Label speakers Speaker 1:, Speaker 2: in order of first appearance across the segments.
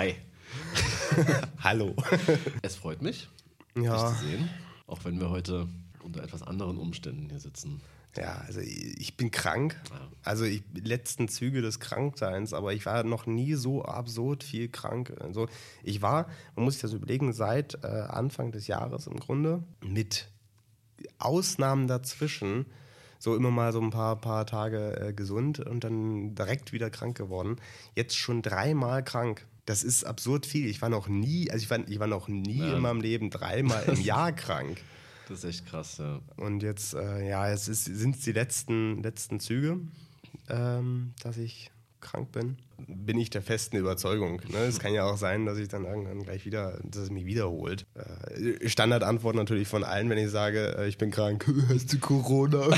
Speaker 1: Hi.
Speaker 2: Hallo.
Speaker 1: Es freut mich,
Speaker 2: Ja.
Speaker 1: dich zu sehen, auch wenn wir heute unter etwas anderen Umständen hier sitzen.
Speaker 2: Ja, also ich bin krank. Also ich letzten Züge des Krankseins, aber ich war noch nie so absurd viel krank. Also ich war, man muss sich das überlegen, seit äh, Anfang des Jahres im Grunde mit Ausnahmen dazwischen so immer mal so ein paar, paar Tage äh, gesund und dann direkt wieder krank geworden. Jetzt schon dreimal krank. Das ist absurd viel. Ich war noch nie, also ich war, ich war noch nie
Speaker 1: Ja.
Speaker 2: in meinem Leben dreimal im Jahr krank.
Speaker 1: Das ist echt krass, ja.
Speaker 2: Und jetzt, äh, ja, es sind es die letzten, letzten Züge, ähm, dass ich krank bin. Bin ich der festen Überzeugung. Ne? Es kann ja auch sein, dass ich dann irgendwann gleich wieder, dass es mich wiederholt. Äh, Standardantwort natürlich von allen, wenn ich sage, äh, ich bin krank, hast du Corona?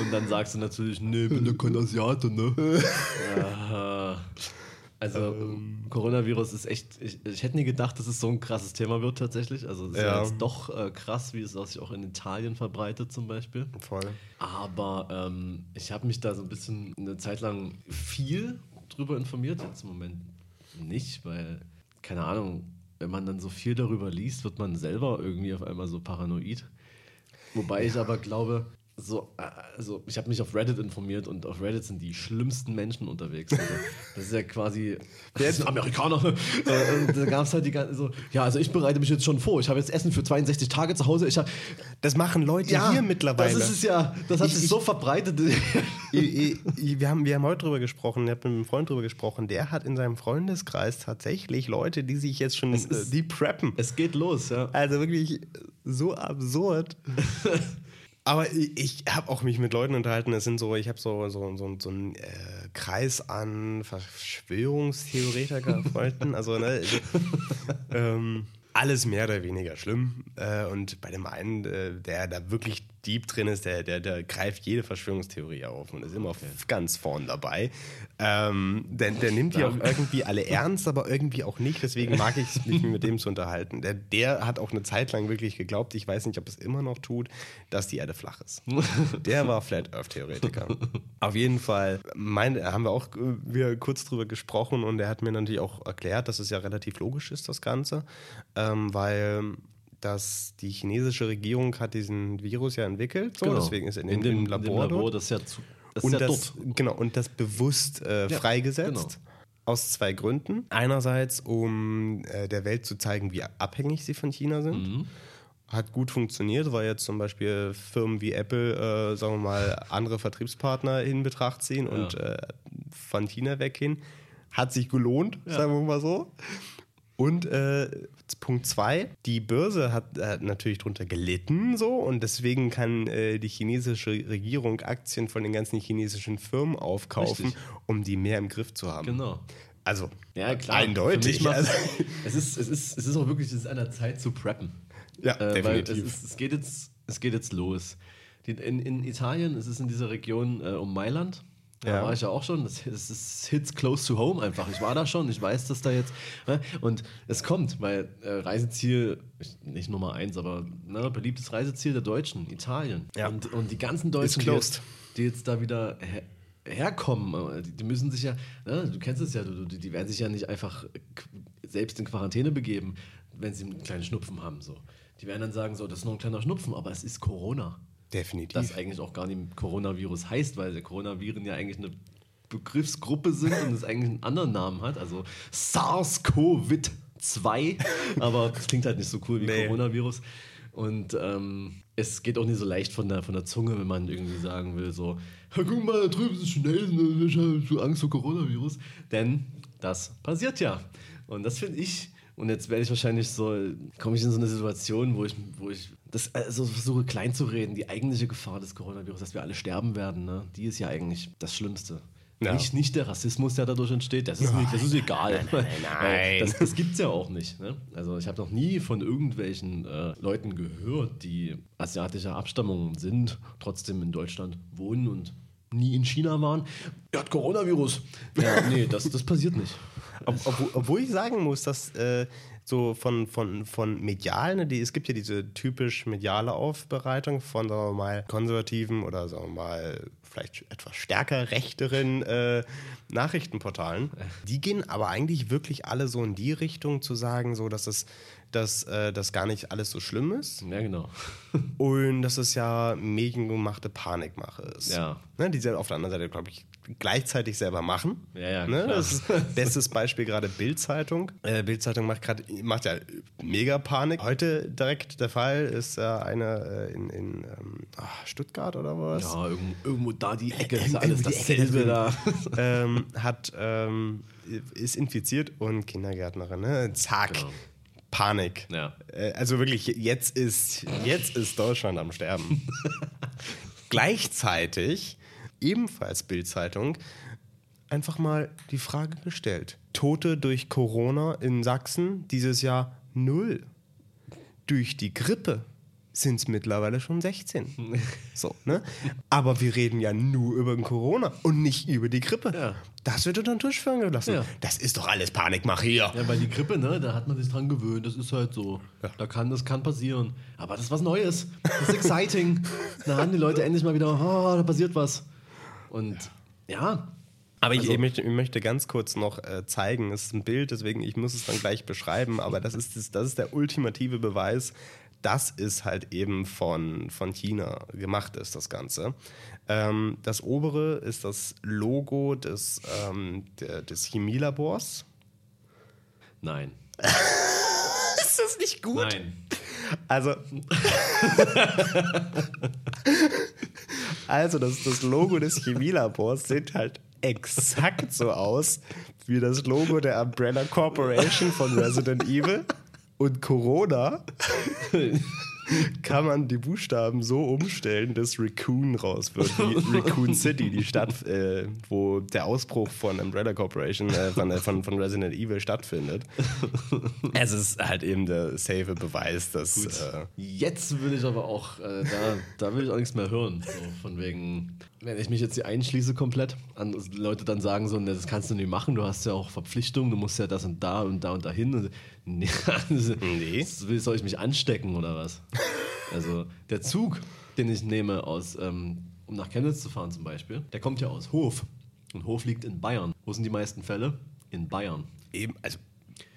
Speaker 1: Und dann sagst du natürlich, nee, bin ja kein Asiate, ne? ja. Also, Coronavirus ist echt, ich, ich hätte nie gedacht, dass es so ein krasses Thema wird tatsächlich. Also, es ist ja.
Speaker 2: Ja.
Speaker 1: jetzt doch äh, krass, wie es sich auch in Italien verbreitet zum Beispiel.
Speaker 2: Voll.
Speaker 1: Aber ähm, ich habe mich da so ein bisschen eine Zeit lang viel drüber informiert. Jetzt im Moment nicht, weil, keine Ahnung, wenn man dann so viel darüber liest, wird man selber irgendwie auf einmal so paranoid. Wobei ich aber glaube, so, äh, also ich habe mich auf Reddit informiert und auf Reddit sind die schlimmsten Menschen unterwegs. Also, das ist ja quasi. Das ist ein Amerikaner. Und da gab es halt die ganze so, ja, also ich bereite mich jetzt schon vor. Ich habe jetzt Essen für 62 Tage zu Hause. Ich hab,
Speaker 2: Das machen Leute hier mittlerweile.
Speaker 1: Das ist es ja. Das hat
Speaker 2: Ich-
Speaker 1: sich
Speaker 2: ich-
Speaker 1: so verbreitet.
Speaker 2: Ich- ich- ich- wir, haben, wir haben heute drüber gesprochen, ich habe mit einem Freund drüber gesprochen, der hat in seinem Freundeskreis tatsächlich Leute, die sich jetzt schon, äh,
Speaker 1: ist-
Speaker 2: die preppen.
Speaker 1: es geht los, ja.
Speaker 2: Also wirklich so absurd. Aber ich, habe auch mich mit Leuten unterhalten, es sind so, ich habe so, so, so, so einen äh, Kreis an Verschwörungstheoretiker-Freunden, also ne, ähm, alles mehr oder weniger schlimm. Äh, und bei dem einen, äh, der da wirklich deep drin ist, der, der, der greift jede Verschwörungstheorie auf und ist immer f- ganz vorn dabei. Ähm, der, der nimmt die auch irgendwie alle ernst, aber irgendwie auch nicht. Deswegen mag ich es, mich mit dem zu unterhalten. Der, der hat auch eine Zeit lang wirklich geglaubt, ich weiß nicht, ob es immer noch tut, dass die Erde flach ist. Der war Flat Earth Theoretiker. Auf jeden Fall mein, haben wir auch äh, wir kurz drüber gesprochen und er hat mir natürlich auch erklärt, dass es ja relativ logisch ist, das Ganze, ähm, weil dass die chinesische Regierung hat diesen Virus ja entwickelt, so, deswegen ist er in,
Speaker 1: dem,
Speaker 2: Labor,
Speaker 1: in dem Labor
Speaker 2: dort
Speaker 1: das ist ja, zu, das
Speaker 2: und
Speaker 1: ja
Speaker 2: das,
Speaker 1: dort.
Speaker 2: genau und das bewusst äh,
Speaker 1: Ja,
Speaker 2: freigesetzt
Speaker 1: genau.
Speaker 2: aus zwei Gründen. Einerseits, um äh, der Welt zu zeigen, wie abhängig sie von China sind.
Speaker 1: Mhm.
Speaker 2: Hat gut funktioniert, weil jetzt zum Beispiel Firmen wie Apple, äh, sagen wir mal, andere Vertriebspartner in Betracht ziehen und äh, von China weggehen. Hat sich gelohnt, sagen wir mal so. Und äh, Punkt zwei, die Börse hat äh, natürlich drunter gelitten so und deswegen kann äh, die chinesische Regierung Aktien von den ganzen chinesischen Firmen aufkaufen,
Speaker 1: Richtig.
Speaker 2: um die mehr im Griff zu haben.
Speaker 1: Genau.
Speaker 2: Also
Speaker 1: Ja, klar.
Speaker 2: eindeutig. Also,
Speaker 1: es, ist, es, ist, es ist auch wirklich es ist an der Zeit zu preppen.
Speaker 2: ja,
Speaker 1: Äh, weil es,
Speaker 2: definitiv.
Speaker 1: ist, es, geht jetzt, es geht jetzt los. Die, in, in Italien ist es in dieser Region äh, um Mailand. Da
Speaker 2: Ja.
Speaker 1: war ich ja auch schon. Das, das ist Hits close to home einfach. Ich war da schon. Ich weiß, dass da jetzt. Ne? Und es kommt, weil äh, Reiseziel, ich- nicht Nummer eins, aber ne, beliebtes Reiseziel der Deutschen, Italien.
Speaker 2: Ja.
Speaker 1: Und, und die ganzen Deutschen, die jetzt, die jetzt da wieder her herkommen, äh, die, die müssen sich ja, ne, du kennst es ja, du, du, die werden sich ja nicht einfach selbst in Quarantäne begeben, wenn sie einen kleinen Schnupfen haben. So. Die werden dann sagen, so, das ist nur ein kleiner Schnupfen, aber es ist Corona.
Speaker 2: Definitiv.
Speaker 1: Das eigentlich auch gar nicht Coronavirus heißt, weil der Coronaviren ja eigentlich eine Begriffsgruppe sind und es eigentlich einen anderen Namen hat, also SARS-CoV-2, aber das klingt halt nicht so cool wie
Speaker 2: Nee.
Speaker 1: Coronavirus. Und ähm, es geht auch nicht so leicht von der, von der Zunge, wenn man irgendwie sagen will, so, "Ja, guck mal, da drüben ist Chinesen, ich habe so Angst vor Coronavirus. Denn das passiert ja. Und das finde ich, und jetzt werde ich wahrscheinlich so, komme ich in so eine Situation, wo ich, wo ich das also versuche klein zu reden, die eigentliche Gefahr des Coronavirus, dass wir alle sterben werden, ne? die ist ja eigentlich das Schlimmste.
Speaker 2: Ja.
Speaker 1: Nicht, nicht der Rassismus, der dadurch entsteht, das ist, nicht, das ist egal.
Speaker 2: nein, nein.
Speaker 1: Das, das gibt es ja auch nicht. Ne? Also ich habe noch nie von irgendwelchen äh, Leuten gehört, die asiatischer Abstammung sind, trotzdem in Deutschland wohnen und nie in China waren. Er hat Coronavirus. Ja, nee, das, das passiert nicht.
Speaker 2: Ob, obwohl, obwohl ich sagen muss, dass äh, so von, von, von medial, ne, die, es gibt ja diese typisch mediale Aufbereitung von, sagen wir mal, konservativen oder sagen wir mal vielleicht etwas stärker rechteren äh, Nachrichtenportalen. Die gehen aber eigentlich wirklich alle so in die Richtung zu sagen, so dass es dass äh, das gar nicht alles so schlimm ist.
Speaker 1: Ja, genau.
Speaker 2: Und dass es ja mediengemachte Panikmache ist.
Speaker 1: Ja.
Speaker 2: Ne, die sie auf der anderen Seite, glaube ich, gleichzeitig selber machen.
Speaker 1: Ja, ja,
Speaker 2: ne?
Speaker 1: klar.
Speaker 2: Das ist bestes Beispiel gerade Bild-Zeitung. Äh, Bild-Zeitung macht macht ja mega Panik. Heute direkt der Fall ist äh, eine äh, in, in ähm, ah, Stuttgart oder was?
Speaker 1: Ja, irgendwo, irgendwo da die Ecke, ist alles dasselbe da.
Speaker 2: ähm, hat, ähm, ist infiziert und Kindergärtnerin. Ne? Zack.
Speaker 1: Genau.
Speaker 2: Panik.
Speaker 1: Ja.
Speaker 2: Äh, Also wirklich, jetzt ist, jetzt ist Deutschland am Sterben. Gleichzeitig, ebenfalls Bild-Zeitung, einfach mal die Frage gestellt. Tote durch Corona in Sachsen dieses Jahr null. Durch die Grippe sind es mittlerweile schon 16. So, ne? Aber wir reden ja nur über den Corona und nicht über die Grippe.
Speaker 1: Ja.
Speaker 2: Das wird unter den Tisch fallen gelassen.
Speaker 1: Ja.
Speaker 2: Das ist doch alles Panikmache hier.
Speaker 1: Ja, weil die Grippe, ne, da hat man sich dran gewöhnt, das ist halt so. Da kann, das kann passieren. Aber das ist was Neues. Das ist exciting. da haben die Leute endlich mal wieder, oh, da passiert was. Und ja,
Speaker 2: Aber ich,
Speaker 1: Also-
Speaker 2: ich, möchte, ich möchte ganz kurz noch äh, zeigen, es ist ein Bild, deswegen ich muss es dann gleich beschreiben, aber das ist, das, das ist der ultimative Beweis, dass es halt eben von, von China gemacht ist, das Ganze. Ähm, das obere ist das Logo des, ähm, der, des Chemielabors.
Speaker 1: nein.
Speaker 2: Ist das nicht gut?
Speaker 1: Nein.
Speaker 2: Also, also das, das Logo des Chemielabors sieht halt exakt so aus wie das Logo der Umbrella Corporation von Resident Evil. Und Corona kann man die Buchstaben so umstellen, dass Raccoon raus wird, wie Raccoon City, die Stadt, äh, wo der Ausbruch von Umbrella Corporation, äh, von, äh, von, von Resident Evil stattfindet. Es ist halt eben der safe Beweis, dass. Äh,
Speaker 1: Jetzt will ich aber auch, äh, da, da will ich auch nichts mehr hören. So, von wegen, wenn ich mich jetzt hier einschließe komplett, an Leute dann sagen so, ne, das kannst du nicht machen, du hast ja auch Verpflichtungen, du musst ja das und da und da und dahin. Nee, also,
Speaker 2: Nee.
Speaker 1: Soll ich mich anstecken oder was? Also der Zug, den ich nehme, aus, ähm, um nach Chemnitz zu fahren zum Beispiel, der kommt ja aus Hof. Und Hof liegt in Bayern. Wo sind die meisten Fälle? In Bayern.
Speaker 2: Eben, also,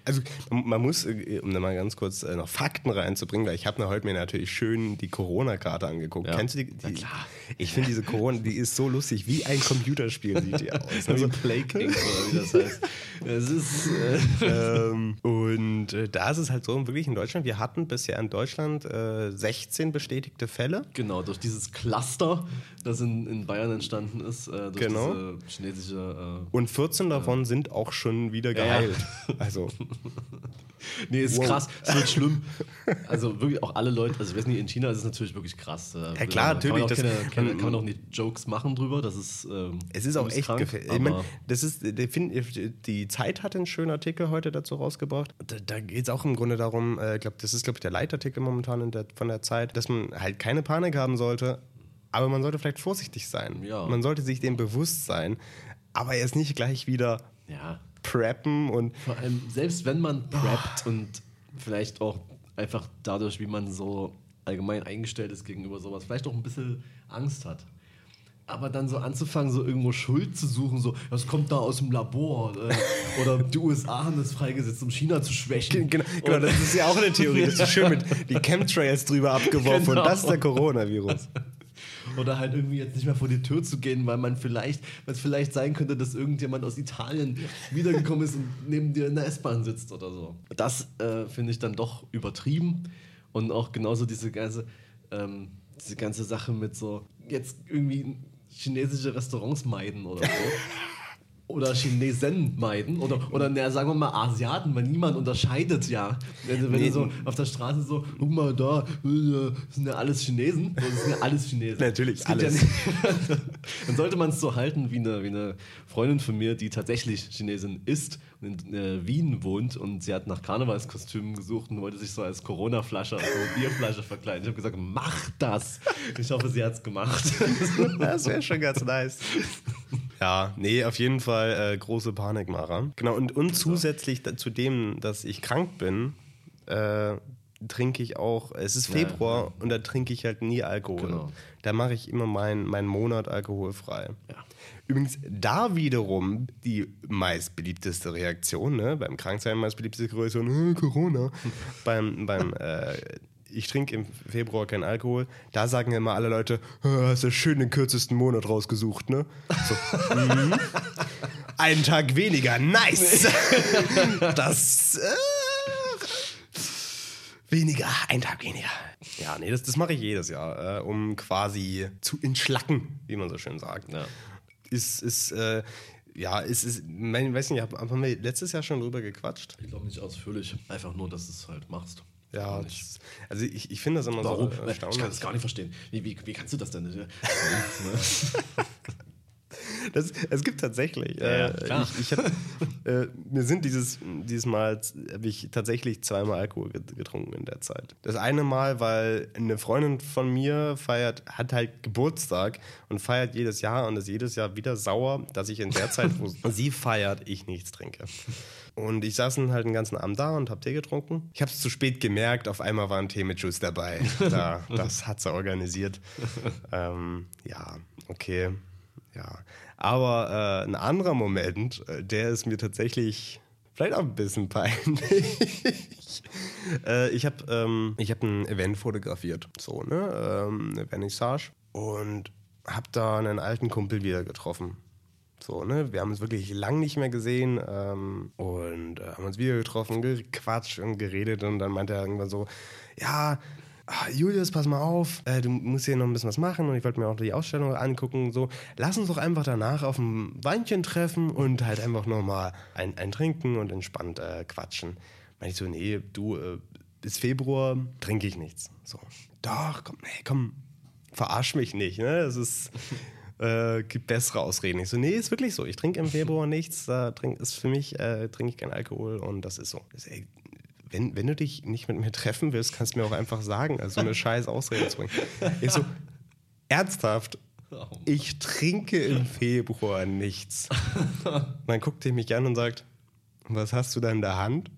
Speaker 2: also man muss, äh, um da mal ganz kurz äh, noch Fakten reinzubringen, weil ich habe mir heute mir natürlich schön die Corona-Karte angeguckt.
Speaker 1: Ja.
Speaker 2: Kennst du die? die
Speaker 1: Ja, klar.
Speaker 2: Ich finde diese Corona, die ist so lustig, wie ein Computerspiel sieht die aus.
Speaker 1: Also Plague Inc. oder wie das heißt. Es ist. Äh,
Speaker 2: ähm, und äh, da ist es halt so, wirklich in Deutschland, wir hatten bisher in Deutschland äh, 16 bestätigte Fälle.
Speaker 1: Genau, durch dieses Cluster, das in, in Bayern entstanden ist, äh, durch
Speaker 2: Genau.
Speaker 1: diese chinesische.
Speaker 2: Und 14 davon sind auch schon wieder
Speaker 1: Ja, ja.
Speaker 2: geheilt. Also,
Speaker 1: nee, ist
Speaker 2: Wow.
Speaker 1: krass, es wird schlimm. Also wirklich auch alle Leute, also ich weiß nicht, in China ist es natürlich wirklich krass. Äh,
Speaker 2: Ja, klar,
Speaker 1: kann man auch
Speaker 2: natürlich,
Speaker 1: Keine, keine, kann man auch nicht Jokes machen drüber, das ist. Ähm,
Speaker 2: Es ist auch echt gefährlich. Ich
Speaker 1: aber
Speaker 2: mein, das ist, der find, die Zeit hat einen schönen Artikel heute dazu rausgebracht. Da, da geht es auch im Grunde darum, äh, glaub, das ist, glaube ich, der Leitartikel momentan der, von der Zeit, dass man halt keine Panik haben sollte, aber man sollte vielleicht vorsichtig sein.
Speaker 1: Ja.
Speaker 2: Man sollte sich dem bewusst sein, aber erst nicht gleich wieder
Speaker 1: Ja,
Speaker 2: preppen und
Speaker 1: vor allem, selbst wenn man preppt und vielleicht auch einfach dadurch, wie man so allgemein eingestellt ist gegenüber sowas, vielleicht auch ein bisschen Angst hat. Aber dann so anzufangen, so irgendwo Schuld zu suchen, so, das kommt da aus dem Labor äh, oder die USA haben das freigesetzt, um China zu schwächen.
Speaker 2: Genau, genau, das ist ja auch eine Theorie. Das ist schön mit die Chemtrails drüber abgeworfen
Speaker 1: Genau.
Speaker 2: und das ist der Coronavirus.
Speaker 1: Oder halt irgendwie jetzt nicht mehr vor die Tür zu gehen, weil man vielleicht, weil es vielleicht sein könnte, dass irgendjemand aus Italien wiedergekommen ist und neben dir in der S-Bahn sitzt oder so. Das äh, finde ich dann doch übertrieben. Und auch genauso diese ganze, ähm, diese ganze Sache mit so, jetzt irgendwie chinesische Restaurants meiden oder so. Oder Chinesen meiden oder, oder na, sagen wir mal Asiaten, weil niemand unterscheidet ja. Wenn, wenn
Speaker 2: Nee.
Speaker 1: du so auf der Straße so, guck mal da, äh, sind ja alles Chinesen. Das sind ja alles Chinesen.
Speaker 2: Natürlich, alles.
Speaker 1: Ja dann sollte man es so halten wie eine, wie eine Freundin von mir, die tatsächlich Chinesin ist und in äh, Wien wohnt und sie hat nach Karnevalskostümen gesucht und wollte sich so als Corona-Flasche, als so Bierflasche verkleiden. Ich habe gesagt, mach das. Ich hoffe, sie hat es gemacht.
Speaker 2: Das wäre schon ganz nice. Ja, nee, auf jeden Fall äh, große Panikmacher. Genau, und, und zusätzlich da, zu dem, dass ich krank bin, äh, trinke ich auch, es ist Februar
Speaker 1: ja.
Speaker 2: und da trinke ich halt nie Alkohol.
Speaker 1: Genau.
Speaker 2: Da mache ich immer meinen meinen Monat alkoholfrei.
Speaker 1: Ja.
Speaker 2: Übrigens, da wiederum die meistbeliebteste Reaktion, ne? beim Kranksein meistbeliebteste Reaktion, äh, Corona. beim beim äh, ich trinke im Februar keinen Alkohol, da sagen immer alle Leute, "Äh, hast du schön den kürzesten Monat rausgesucht, ne? So, mhm. Einen Tag weniger, nice! das äh, weniger, ein Tag weniger. Ja, nee, das, das mache ich jedes Jahr, äh, um quasi zu entschlacken, wie man so schön sagt.
Speaker 1: Ja.
Speaker 2: Ist, ist, äh, ja, ist, ist, mein, weiß nicht, hab- haben wir letztes Jahr schon drüber gequatscht?
Speaker 1: Ich glaube nicht ausführlich. Einfach nur, dass du es halt machst.
Speaker 2: Ja, das, also ich, ich finde das immer
Speaker 1: Warum?
Speaker 2: so
Speaker 1: Ich
Speaker 2: erstaunlich.
Speaker 1: kann das gar nicht verstehen. Wie, wie, wie kannst du das denn?
Speaker 2: Das, es gibt tatsächlich.
Speaker 1: Ja,
Speaker 2: äh,
Speaker 1: klar.
Speaker 2: ich, ich hab, äh, mir sind dieses, dieses Mal habe ich tatsächlich zweimal Alkohol get- getrunken in der Zeit. Das eine Mal, weil eine Freundin von mir feiert, hat halt Geburtstag und feiert jedes Jahr und ist jedes Jahr wieder sauer, dass ich in der Zeit, wo sie feiert, ich nichts trinke. Und ich saß dann halt den ganzen Abend da und habe Tee getrunken. Ich habe es zu spät gemerkt, auf einmal war ein Tee mit Juice dabei. Da, das hat sie organisiert. ähm, ja, okay. Ja. Aber äh, ein anderer Moment, äh, der ist mir tatsächlich vielleicht auch ein bisschen peinlich. äh, ich habe ähm, hab ein Event fotografiert, so, ne? Ähm, eine Vernissage. Und habe da einen alten Kumpel wieder getroffen. So, ne? Wir haben uns wirklich lang nicht mehr gesehen ähm, und äh, haben uns wieder getroffen, gequatscht und geredet und dann meinte er irgendwann so, ja, ah, Julius, pass mal auf, äh, du musst hier noch ein bisschen was machen und ich wollte mir auch die Ausstellung angucken. So, lass uns doch einfach danach auf ein Weinchen treffen und halt einfach nochmal ein, ein trinken und entspannt äh, quatschen. Meinte ich so, nee, du, äh, bis Februar trinke ich nichts. So, doch, komm, nee, komm, verarsch mich nicht, ne? Es ist. Äh, gibt bessere Ausreden. Ich so, nee, ist wirklich so. Ich trinke im Februar nichts. Da trink, ist für mich, äh, trinke ich keinen Alkohol und das ist so. Das, ey, wenn, wenn du dich nicht mit mir treffen willst, kannst du mir auch einfach sagen. Also eine scheiß Ausrede zu bringen. Ich so, ernsthaft, ich trinke im Februar nichts. Und dann guckt er mich an und sagt, was hast du da in der Hand?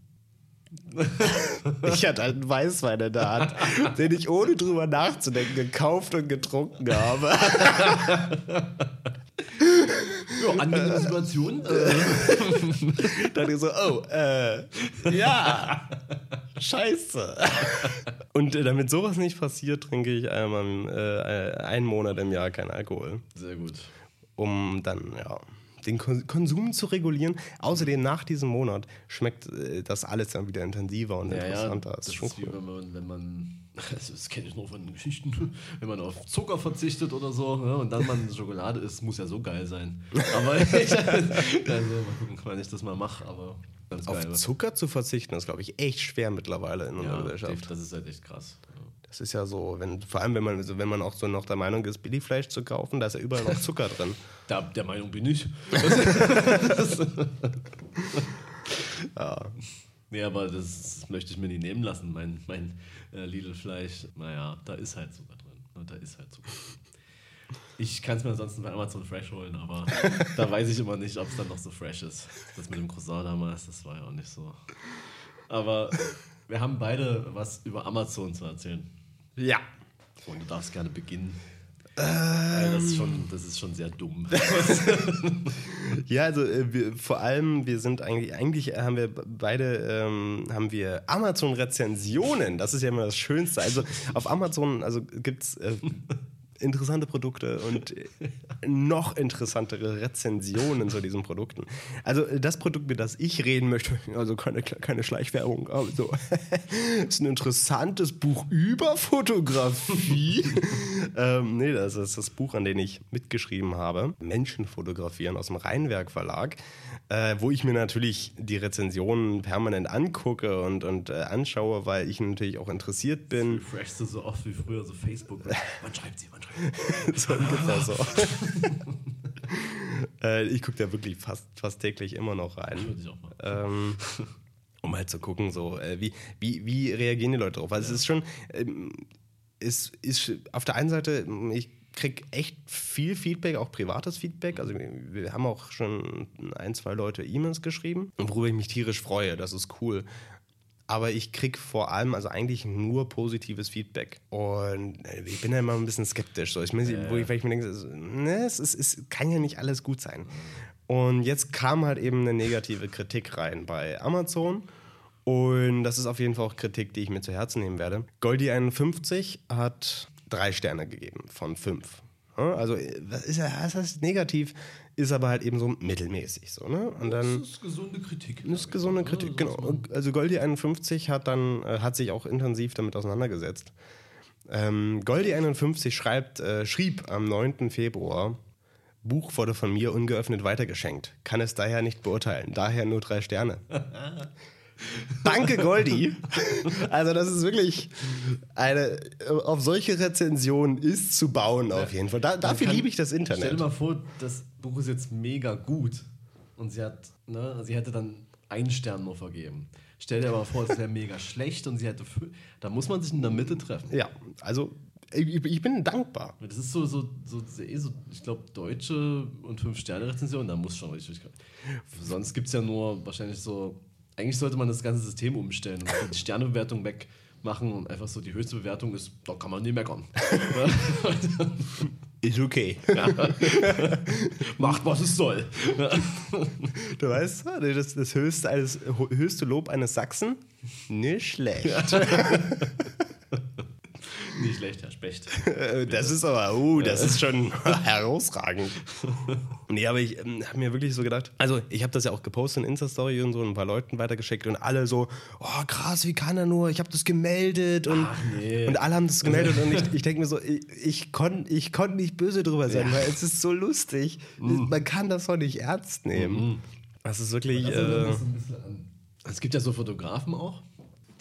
Speaker 2: Ich hatte einen Weißwein in der Hand, den ich ohne drüber nachzudenken gekauft und getrunken habe.
Speaker 1: Ja, angenehme Situation. Äh,
Speaker 2: Dann ich so, oh, äh, ja, scheiße. Und äh, damit sowas nicht passiert, trinke ich einmal äh, einen Monat im Jahr keinen Alkohol,
Speaker 1: sehr gut.
Speaker 2: um dann, ja, den Kon- Konsum zu regulieren. Außerdem nach diesem Monat schmeckt äh, das alles dann wieder intensiver und
Speaker 1: Ja, ja,
Speaker 2: interessanter.
Speaker 1: das
Speaker 2: ist schon cool.
Speaker 1: wenn man, wenn man also das kenne ich nur von Geschichten, wenn man auf Zucker verzichtet oder so ne, und dann man Schokolade isst, muss ja so geil sein. Aber ich, also mal gucken, wann ich das mal mache, aber.
Speaker 2: Auf Zucker zu verzichten, ist, glaube ich, echt schwer mittlerweile in unserer
Speaker 1: ja,
Speaker 2: Gesellschaft.
Speaker 1: das ist halt echt krass.
Speaker 2: Das ist ja so, wenn, vor allem wenn man, also wenn man auch so noch der Meinung ist, Billigfleisch zu kaufen, da ist ja überall noch Zucker drin.
Speaker 1: Da, der Meinung bin ich.
Speaker 2: Ja.
Speaker 1: Nee, aber das möchte ich mir nicht nehmen lassen, mein, mein äh, Lidl-Fleisch. Naja, da ist halt Zucker drin. Ne, Da ist halt Zucker. Ich kann es mir ansonsten bei Amazon Fresh holen, aber da weiß ich immer nicht, ob es dann noch so fresh ist. Das mit dem Croissant damals, das war ja auch nicht so. Aber wir haben beide was über Amazon zu erzählen.
Speaker 2: Ja.
Speaker 1: Und du darfst gerne beginnen. Weil das, ist schon, das ist schon sehr dumm.
Speaker 2: Ja, also äh, wir, vor allem, wir sind eigentlich, eigentlich haben wir beide, ähm, haben wir Amazon-Rezensionen. Das ist ja immer das Schönste. Also auf Amazon also gibt es äh, interessante Produkte und noch interessantere Rezensionen zu diesen Produkten. Also das Produkt, über das ich reden möchte, also keine, keine Schleichwerbung, aber so, ist ein interessantes Buch über Fotografie. ähm, nee, das ist das Buch, an dem ich mitgeschrieben habe. Menschen fotografieren aus dem Rheinwerk Verlag, äh, wo ich mir natürlich die Rezensionen permanent angucke und, und äh, anschaue, weil ich natürlich auch interessiert bin.
Speaker 1: Refreshst du so oft wie früher so Facebook. Wann schreibt sie, wann schreibt sie?
Speaker 2: so ungefähr so. äh, ich gucke da wirklich fast, fast täglich immer noch rein.
Speaker 1: Würde ich auch mal.
Speaker 2: Ähm, um halt zu gucken, so, äh, wie, wie, wie reagieren die Leute drauf? Also es ist schon, ähm, es ist auf der einen Seite, ich kriege echt viel Feedback, auch privates Feedback. Also wir haben auch schon ein, zwei Leute E-Mails geschrieben, worüber ich mich tierisch freue. Das ist cool. Aber ich kriege vor allem, also eigentlich nur positives Feedback. Und äh, ich bin ja immer ein bisschen skeptisch. So. Ich, mein, ja. wo ich, weil ich mir denke, ne, es, ist, es kann ja nicht alles gut sein. Und jetzt kam halt eben eine negative Kritik rein bei Amazon. Und das ist auf jeden Fall auch Kritik, die ich mir zu Herzen nehmen werde. Goldie51 hat drei Sterne gegeben von fünf. Also, was ist das negativ, ist aber halt eben so mittelmäßig. So, ne? Und dann,
Speaker 1: das ist gesunde Kritik.
Speaker 2: Das ist gesunde Kritik, genau. Also Goldie 51 hat dann, äh, hat sich auch intensiv damit auseinandergesetzt. Ähm, Goldie 51 schreibt, äh, schrieb am 9. Februar, Buch wurde von mir ungeöffnet weitergeschenkt. Kann es daher nicht beurteilen. Daher nur drei Sterne. Danke, Goldi. Also, das ist wirklich eine. Auf solche Rezensionen ist zu bauen, auf jeden Fall. Da, dafür liebe ich das Internet.
Speaker 1: Stell dir mal vor, das Buch ist jetzt mega gut und sie hat, ne, sie hätte dann einen Stern nur vergeben. Stell dir aber vor, es wäre mega schlecht und sie hätte. Da muss man sich in der Mitte treffen.
Speaker 2: Ja, also ich, bin dankbar.
Speaker 1: Das ist so, so, so, eh so ich glaube, deutsche und Fünf-Sterne-Rezensionen, da muss schon richtig. Sonst gibt es ja nur wahrscheinlich so eigentlich sollte man das ganze System umstellen und die Sternebewertung wegmachen und einfach so die höchste Bewertung ist, da kann man nie meckern.
Speaker 2: ist okay. Ja.
Speaker 1: Macht, was es soll.
Speaker 2: du weißt, das, das höchste, eines, höchste Lob eines Sachsen? Nicht schlecht.
Speaker 1: Nicht schlecht, Herr Specht.
Speaker 2: Das ist aber, uh, das ist schon herausragend. Nee, aber ich ähm, habe mir wirklich so gedacht, also ich habe das ja auch gepostet in Insta-Story und so ein paar Leuten weitergeschickt und alle so, oh krass, wie kann er nur? Ich habe das gemeldet und, nee. und alle haben das gemeldet und ich, ich denke mir so, ich, ich konnte ich konnt nicht böse drüber sein, ja. weil es ist so lustig. Mhm. Man kann das doch nicht ernst nehmen. Mhm. Das ist wirklich. Äh,
Speaker 1: es gibt ja so Fotografen auch,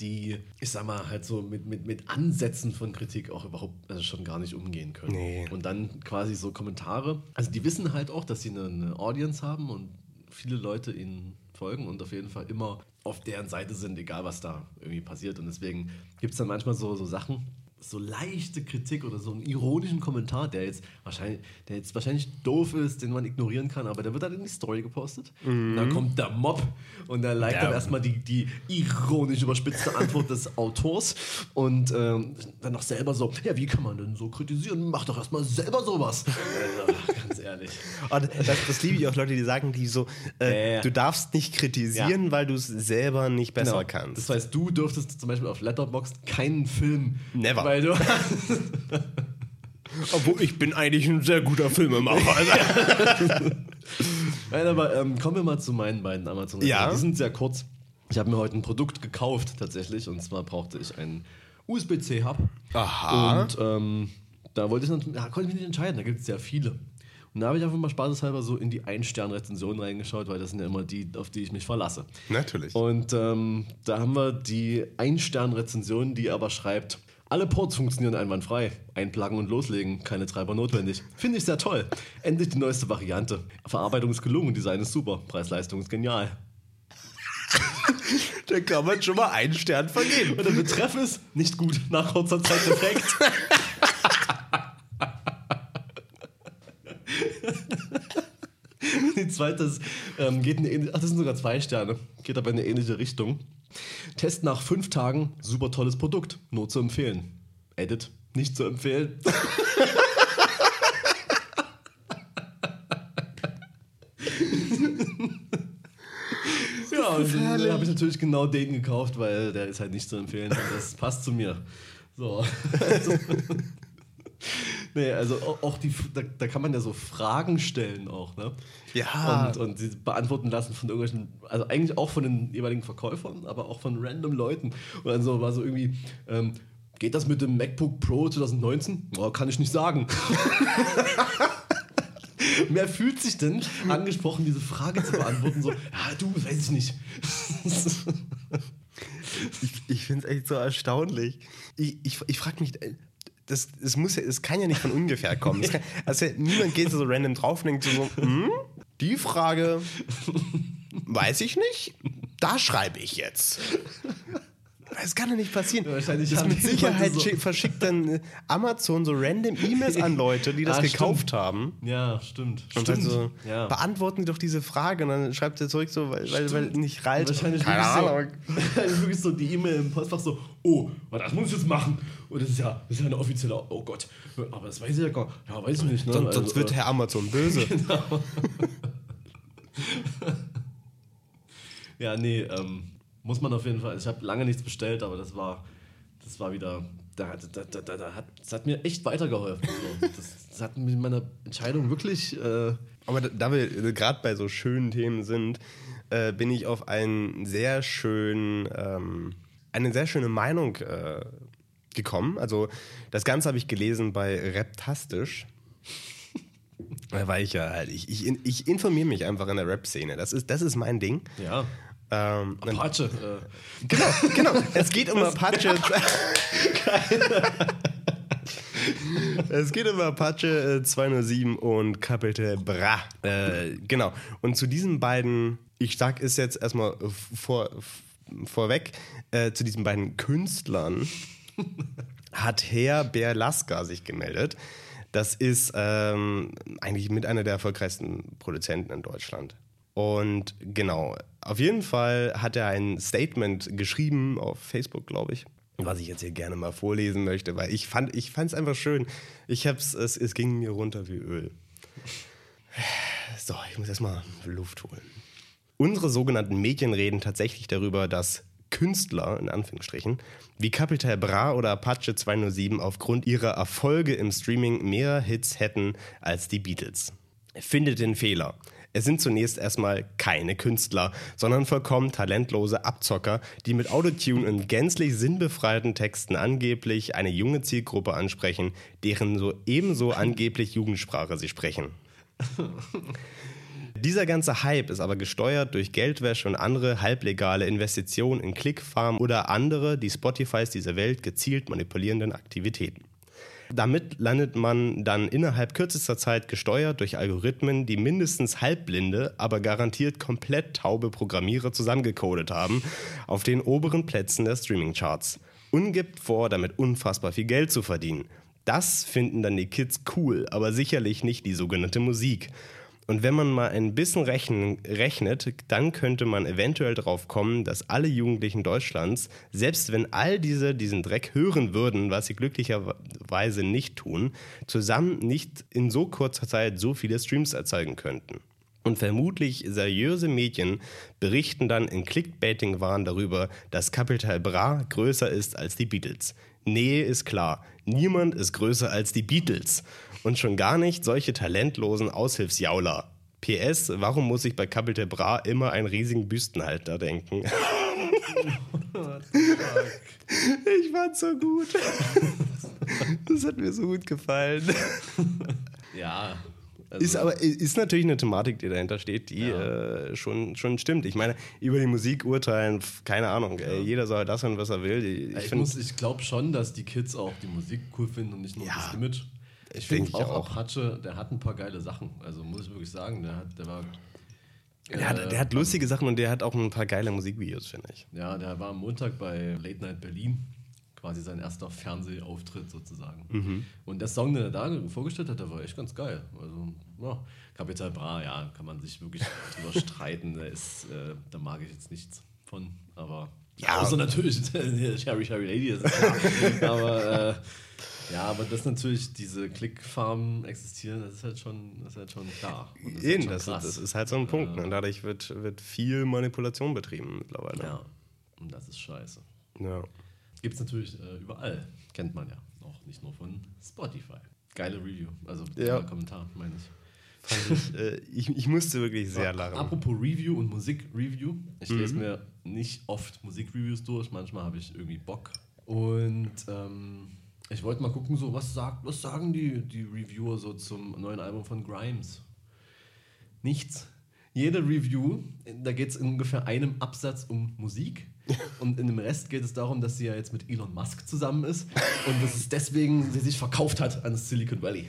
Speaker 1: die, ich sag mal, halt so mit, mit, mit Ansätzen von Kritik auch überhaupt also schon gar nicht umgehen können. Nee. Und dann quasi so Kommentare. Also die wissen halt auch, dass sie eine, eine Audience haben und viele Leute ihnen folgen und auf jeden Fall immer auf deren Seite sind, egal was da irgendwie passiert. Und deswegen gibt es dann manchmal so, so Sachen, so leichte Kritik oder so einen ironischen Kommentar, der jetzt wahrscheinlich, der jetzt wahrscheinlich doof ist, den man ignorieren kann, aber der wird dann in die Story gepostet. Mhm. Und dann kommt der Mob und der liked ja. dann erstmal die, die ironisch überspitzte Antwort des Autors und ähm, dann noch selber so, ja, wie kann man denn so kritisieren? Mach doch erstmal selber sowas. also, ganz ehrlich.
Speaker 2: Und das, das liebe ich auch Leute, die sagen, die so, äh, äh. du darfst nicht kritisieren, ja. weil du es selber nicht besser genau. kannst.
Speaker 1: Das heißt, du dürftest zum Beispiel auf Letterboxd keinen Film
Speaker 2: Never weil. Obwohl ich bin eigentlich ein sehr guter Filmemacher.
Speaker 1: Nein, aber ähm, kommen wir mal zu meinen beiden Amazon.
Speaker 2: Ja.
Speaker 1: Die sind sehr kurz. Ich habe mir heute ein Produkt gekauft tatsächlich und zwar brauchte ich einen USB-C-Hub.
Speaker 2: Aha.
Speaker 1: Und ähm, da wollte ich ja, konnte ich mich nicht entscheiden. Da gibt es sehr viele. Und da habe ich einfach mal spaßeshalber so in die Ein-Stern-Rezensionen reingeschaut, weil das sind ja immer die, auf die ich mich verlasse.
Speaker 2: Natürlich.
Speaker 1: Und ähm, da haben wir die Ein-Stern-Rezension, die aber schreibt, alle Ports funktionieren einwandfrei. Einplagen und loslegen, keine Treiber notwendig. Finde ich sehr toll. Endlich die neueste Variante. Verarbeitung ist gelungen, Design ist super, Preis-Leistung ist genial.
Speaker 2: da kann man schon mal einen Stern vergeben.
Speaker 1: Und der Betreff ist nicht gut, nach kurzer Zeit defekt. die zweite ist, ähm, geht eine, ach, das sind sogar zwei Sterne, geht aber in eine ähnliche Richtung. Test nach fünf Tagen, super tolles Produkt, nur zu empfehlen. Edit, nicht zu empfehlen. ja, und dann habe ich natürlich genau den gekauft, weil der ist halt nicht zu empfehlen das passt zu mir. So. Nee, also auch die, da, da, kann man ja so Fragen stellen auch, ne?
Speaker 2: Ja.
Speaker 1: Und, und sie beantworten lassen von irgendwelchen, also eigentlich auch von den jeweiligen Verkäufern, aber auch von random Leuten. Und dann so war so irgendwie, ähm, geht das mit dem MacBook Pro 2019? Oh, kann ich nicht sagen. Wer fühlt sich denn angesprochen, diese Frage zu beantworten? So, ja, du, weiß ich nicht.
Speaker 2: ich ich finde es echt so erstaunlich. Ich, ich, ich frage mich, äh, das, das, muss ja, das kann ja nicht von ungefähr kommen. Kann, also niemand geht so random drauf und denkt so, hm, die Frage weiß ich nicht, da schreibe ich jetzt. Das kann doch nicht passieren.
Speaker 1: Wahrscheinlich
Speaker 2: das mit
Speaker 1: die
Speaker 2: Sicherheit
Speaker 1: so-
Speaker 2: schick- verschickt dann äh, Amazon so random E-Mails an Leute, die das
Speaker 1: Ah,
Speaker 2: gekauft
Speaker 1: stimmt.
Speaker 2: haben.
Speaker 1: Ja, stimmt.
Speaker 2: Und sagt so,
Speaker 1: ja.
Speaker 2: beantworten Sie doch diese Frage. Und dann schreibt er zurück so, weil, weil, weil nicht reilt.
Speaker 1: Wahrscheinlich
Speaker 2: Keine
Speaker 1: wirklich
Speaker 2: Ahnung.
Speaker 1: so, wirklich so die E-Mail im Postfach so, oh, das muss ich jetzt machen. Und das ist ja, das ist ja eine offizielle, oh Gott, aber das weiß ich ja gar ja, weiß ich nicht. Ne?
Speaker 2: Sonst,
Speaker 1: Also,
Speaker 2: wird
Speaker 1: äh,
Speaker 2: Herr Amazon böse.
Speaker 1: Ja, nee, ähm, muss man auf jeden Fall. Ich habe lange nichts bestellt, aber das war, das war wieder, da, da, da, da, da hat, das hat mir echt weitergeholfen. So. Das, das hat mir meine Entscheidung wirklich, äh,
Speaker 2: Aber da, wir gerade bei so schönen Themen sind, äh, bin ich auf einen sehr schönen, ähm, eine sehr schöne Meinung äh, gekommen. Also das Ganze habe ich gelesen bei Reptastisch. Da war ich ja halt, ich, ich, ich informiere mich einfach in der Rap-Szene. Das ist, das ist mein Ding.
Speaker 1: ja,
Speaker 2: Ähm,
Speaker 1: Apache. Äh,
Speaker 2: Genau, genau. Es geht um Apache. es geht um Apache äh, 207 und Capital Bra. Äh, genau. Und zu diesen beiden, ich sag es jetzt erstmal vor, vorweg, äh, zu diesen beiden Künstlern hat Herr Berlaska sich gemeldet. Das ist ähm, eigentlich mit einer der erfolgreichsten Produzenten in Deutschland. Und genau, auf jeden Fall hat er ein Statement geschrieben auf Facebook, glaube ich, was ich jetzt hier gerne mal vorlesen möchte, weil ich fand ich es einfach schön. Ich hab's, es, es ging mir runter wie Öl. So, ich muss erstmal Luft holen. Unsere sogenannten Medien reden tatsächlich darüber, dass Künstler, in Anführungsstrichen, wie Capital Bra oder Apache 207 aufgrund ihrer Erfolge im Streaming mehr Hits hätten als die Beatles. Findet den Fehler. Es sind zunächst erstmal keine Künstler, sondern vollkommen talentlose Abzocker, die mit Autotune und gänzlich sinnbefreiten Texten angeblich eine junge Zielgruppe ansprechen, deren so ebenso angeblich Jugendsprache sie sprechen. Dieser ganze Hype ist aber gesteuert durch Geldwäsche und andere halblegale Investitionen in Clickfarm oder andere, die Spotifys dieser Welt gezielt manipulierenden Aktivitäten. Damit landet man dann innerhalb kürzester Zeit gesteuert durch Algorithmen, die mindestens halbblinde, aber garantiert komplett taube Programmierer zusammengecodet haben, auf den oberen Plätzen der Streamingcharts und vor, damit unfassbar viel Geld zu verdienen. Das finden dann die Kids cool, aber sicherlich nicht die sogenannte Musik. Und wenn man mal ein bisschen rechnen, rechnet, dann könnte man eventuell darauf kommen, dass alle Jugendlichen Deutschlands, selbst wenn all diese diesen Dreck hören würden, was sie glücklicherweise nicht tun, zusammen nicht in so kurzer Zeit so viele Streams erzeugen könnten. Und vermutlich seriöse Medien berichten dann in Clickbaiting-Waren darüber, dass Capital Bra größer ist als die Beatles. Nee, ist klar. Niemand ist größer als die Beatles. Und schon gar nicht solche talentlosen Aushilfsjauler. PS, warum muss ich bei Capital Bra immer einen riesigen Büstenhalter denken? ich fand's so gut. Das hat mir so gut gefallen.
Speaker 1: ja. Also,
Speaker 2: Ist aber ist natürlich eine Thematik, die dahinter steht, die äh, schon, schon stimmt. Ich meine, über die Musik urteilen, keine Ahnung. Ey, jeder soll das hören, was er will. Ich,
Speaker 1: ich, muss- ich glaube schon, dass die Kids auch die Musik cool finden und nicht nur
Speaker 2: Ja.
Speaker 1: das Image. Ich finde auch,
Speaker 2: auch.
Speaker 1: Apache, der hat ein paar geile Sachen. Also muss ich wirklich sagen, der hat, der war.
Speaker 2: der, hat, der hat lustige Sachen und der hat auch ein paar geile Musikvideos, finde ich.
Speaker 1: Ja, der war am Montag bei Late Night Berlin. Quasi sein erster Fernsehauftritt sozusagen.
Speaker 2: Mhm.
Speaker 1: Und der Song, den er da vorgestellt hat, der war echt ganz geil. Also, ja, Capital Bra, ja, kann man sich wirklich drüber streiten. Der ist, äh, da mag ich jetzt nichts von. Aber.
Speaker 2: Ja.
Speaker 1: Außer natürlich Sherry Sherry Lady, das ist klar. aber. Äh, ja, aber dass natürlich diese Clickfarmen existieren, das ist halt schon, das ist halt schon klar. Und das ist halt
Speaker 2: Eben, das, das ist halt so ein Punkt. Ne? Dadurch wird, wird viel Manipulation betrieben mittlerweile.
Speaker 1: Ja, und das ist scheiße.
Speaker 2: Ja.
Speaker 1: Gibt es natürlich äh, überall. Kennt man ja. Auch nicht nur von Spotify. Geile Review. Also
Speaker 2: Ja.
Speaker 1: Kommentar, meine ich.
Speaker 2: Ich, äh, ich, ich musste wirklich sehr lachen.
Speaker 1: Apropos Review und Musik-Review. Ich
Speaker 2: Mhm.
Speaker 1: lese mir nicht oft Musik-Reviews durch. Manchmal habe ich irgendwie Bock. Und ähm, ich wollte mal gucken, so was, sagt, was sagen die, die Reviewer so zum neuen Album von Grimes? Nichts. Jede Review, da geht es in ungefähr einem Absatz um Musik. Und in dem Rest geht es darum, dass sie ja jetzt mit Elon Musk zusammen ist und dass es deswegen sie sich verkauft hat an Silicon Valley.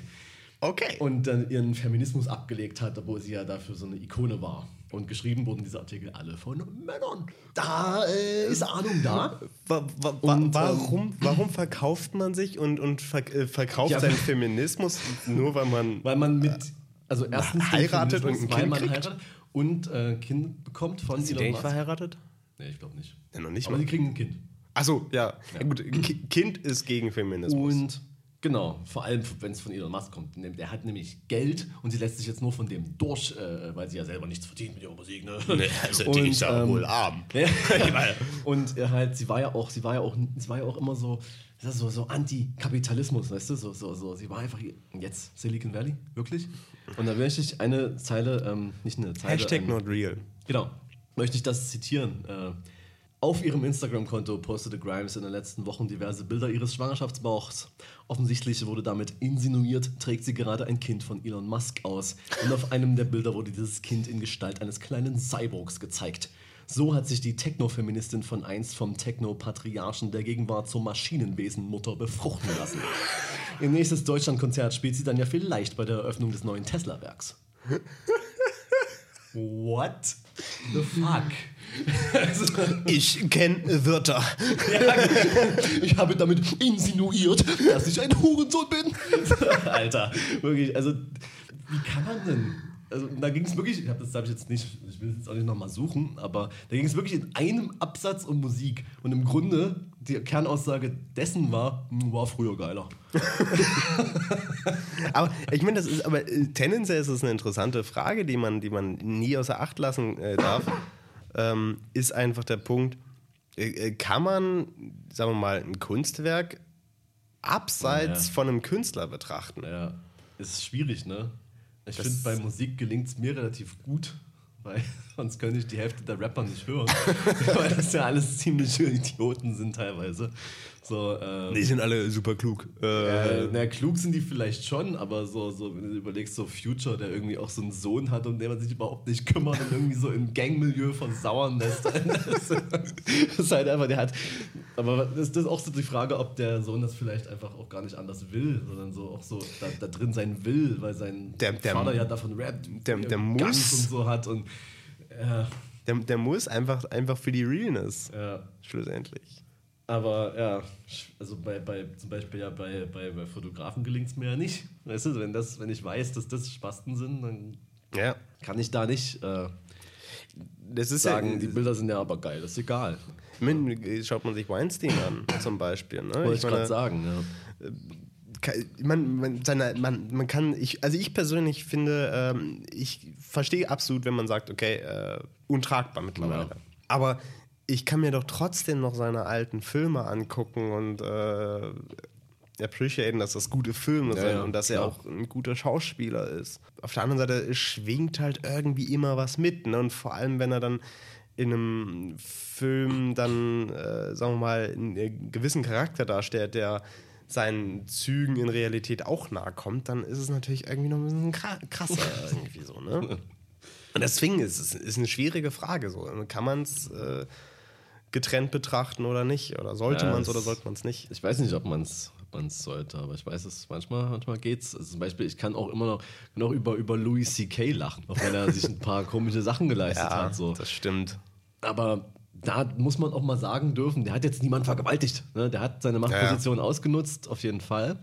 Speaker 2: Okay.
Speaker 1: Und dann ihren Feminismus abgelegt hat, obwohl sie ja dafür so eine Ikone war. Und geschrieben wurden diese Artikel alle von Männern. Da äh, ist Ahnung da.
Speaker 2: Wa wa wa
Speaker 1: Und, ähm,
Speaker 2: warum, warum verkauft man sich und, und ver äh, verkauft
Speaker 1: Ja.
Speaker 2: seinen Feminismus nur, weil man.
Speaker 1: Weil man mit, also erstens den
Speaker 2: heiratet und ein Kind
Speaker 1: man
Speaker 2: kriegt?
Speaker 1: heiratet und äh, Kind bekommt von
Speaker 2: Ist die
Speaker 1: Elon
Speaker 2: nicht
Speaker 1: Musk.
Speaker 2: verheiratet?
Speaker 1: Nee, ich glaube nicht.
Speaker 2: Ja, noch nicht
Speaker 1: Aber
Speaker 2: mal.
Speaker 1: sie kriegen ein Kind.
Speaker 2: Achso, ja. ja. Gut, Ki Kind ist gegen Feminismus.
Speaker 1: Und genau, vor allem wenn es von Elon Musk kommt. Der hat nämlich Geld und sie lässt sich jetzt nur von dem durch, äh, weil sie ja selber nichts verdient mit ihrer Musik. Ne?
Speaker 2: Nee, also die
Speaker 1: Und,
Speaker 2: ist ja
Speaker 1: ähm,
Speaker 2: wohl arm.
Speaker 1: Und äh, halt, sie war ja auch, sie war ja auch, sie war ja auch immer so, das ist so, so Anti-Kapitalismus, weißt du? So, so, so. Sie war einfach jetzt Silicon Valley, wirklich. Und da möchte ich eine Zeile, ähm, nicht eine Zeile.
Speaker 2: Hashtag
Speaker 1: ähm,
Speaker 2: not real.
Speaker 1: Genau. Möchte ich das zitieren? Äh, auf ihrem Instagram-Konto postete Grimes in den letzten Wochen diverse Bilder ihres Schwangerschaftsbauchs. Offensichtlich wurde damit insinuiert, trägt sie gerade ein Kind von Elon Musk aus. Und auf einem der Bilder wurde dieses Kind in Gestalt eines kleinen Cyborgs gezeigt. So hat sich die Techno-Feministin von einst vom Techno-Patriarchen der Gegenwart zur Maschinenwesenmutter befruchten lassen. Ihr nächstes Deutschlandkonzert spielt sie dann ja vielleicht bei der Eröffnung des neuen Tesla-Werks. What the fuck? Also,
Speaker 2: Ich kenne Wörter.
Speaker 1: ich habe damit insinuiert, dass ich ein Hurensohn bin. Alter, wirklich, also wie kann man denn? Also da ging es wirklich, ich habe das hab ich jetzt nicht, ich will es jetzt auch nicht nochmal suchen, aber da ging es wirklich in einem Absatz um Musik. Und im Grunde, die Kernaussage dessen war, "Hm, war früher geiler.
Speaker 2: Aber ich meine, das ist, aber äh, tendenziell ist es eine interessante Frage, die man, die man nie außer Acht lassen äh, darf. Ähm, ist einfach der Punkt, äh, äh, kann man, sagen wir mal, ein Kunstwerk abseits
Speaker 1: Ja.
Speaker 2: von einem Künstler betrachten?
Speaker 1: Ja, ist schwierig, ne? Ich finde, bei Musik gelingt es mir relativ gut, weil sonst könnte ich die Hälfte der Rapper nicht hören. weil das ja alles ziemliche Idioten sind teilweise. So, ähm,
Speaker 2: Die sind alle super klug. Äh,
Speaker 1: äh, na, klug sind die vielleicht schon, aber so, so, wenn du überlegst, so Future, der irgendwie auch so einen Sohn hat, um den man sich überhaupt nicht kümmert und irgendwie so im Gangmilieu versauern lässt. Das ist halt einfach, der hat. Aber das, das ist auch so die Frage, ob der Sohn das vielleicht einfach auch gar nicht anders will, sondern so auch so da, da drin sein will, weil sein
Speaker 2: Der- der-
Speaker 1: Vater ja davon rappt,
Speaker 2: der-
Speaker 1: er
Speaker 2: der muss.
Speaker 1: und so hat und ja,
Speaker 2: der, der muss einfach, einfach für die Realness,
Speaker 1: ja.
Speaker 2: schlussendlich.
Speaker 1: Aber ja, also bei, bei zum Beispiel ja bei, bei, bei Fotografen gelingt es mir ja nicht. Weißt du, wenn, das, wenn ich weiß, dass das Spasten sind, dann
Speaker 2: Ja.
Speaker 1: kann ich da nicht äh,
Speaker 2: Das ist
Speaker 1: sagen,
Speaker 2: ja,
Speaker 1: die Bilder sind ja aber geil, das ist egal.
Speaker 2: Ich meine, schaut man sich Weinstein an, zum Beispiel. Ne?
Speaker 1: Wollte ich
Speaker 2: meine,
Speaker 1: gerade sagen, ja.
Speaker 2: ka- man, man, seine, man, man kann, ich, also ich persönlich finde, ähm, ich verstehe absolut, wenn man sagt, okay, äh, untragbar mittlerweile.
Speaker 1: Ja.
Speaker 2: Aber ich kann mir doch trotzdem noch seine alten Filme angucken und äh, appreciaten, dass das gute Filme
Speaker 1: Ja,
Speaker 2: sind
Speaker 1: ja,
Speaker 2: und dass
Speaker 1: klar.
Speaker 2: er auch ein guter Schauspieler ist. Auf der anderen Seite schwingt halt irgendwie immer was mit. Ne? Und vor allem, wenn er dann in einem Film dann, äh, sagen wir mal, einen gewissen Charakter darstellt, der seinen Zügen in Realität auch nahe kommt, dann ist es natürlich irgendwie noch ein bisschen kra- krasser irgendwie so, ne? Und deswegen ist es ist eine schwierige Frage so. Kann man es äh, getrennt betrachten oder nicht? Oder sollte
Speaker 1: Ja,
Speaker 2: man es
Speaker 1: es-
Speaker 2: oder sollte man es nicht?
Speaker 1: Ich weiß nicht, ob man es sollte, aber ich weiß es, manchmal, manchmal geht's. Also zum Beispiel, ich kann auch immer noch, noch über, über Louis C.K. lachen, auch wenn er sich ein paar komische Sachen geleistet hat. So.
Speaker 2: das stimmt.
Speaker 1: Aber da muss man auch mal sagen dürfen, der hat jetzt niemanden vergewaltigt. Ne? Der hat seine Machtposition ausgenutzt, auf jeden Fall.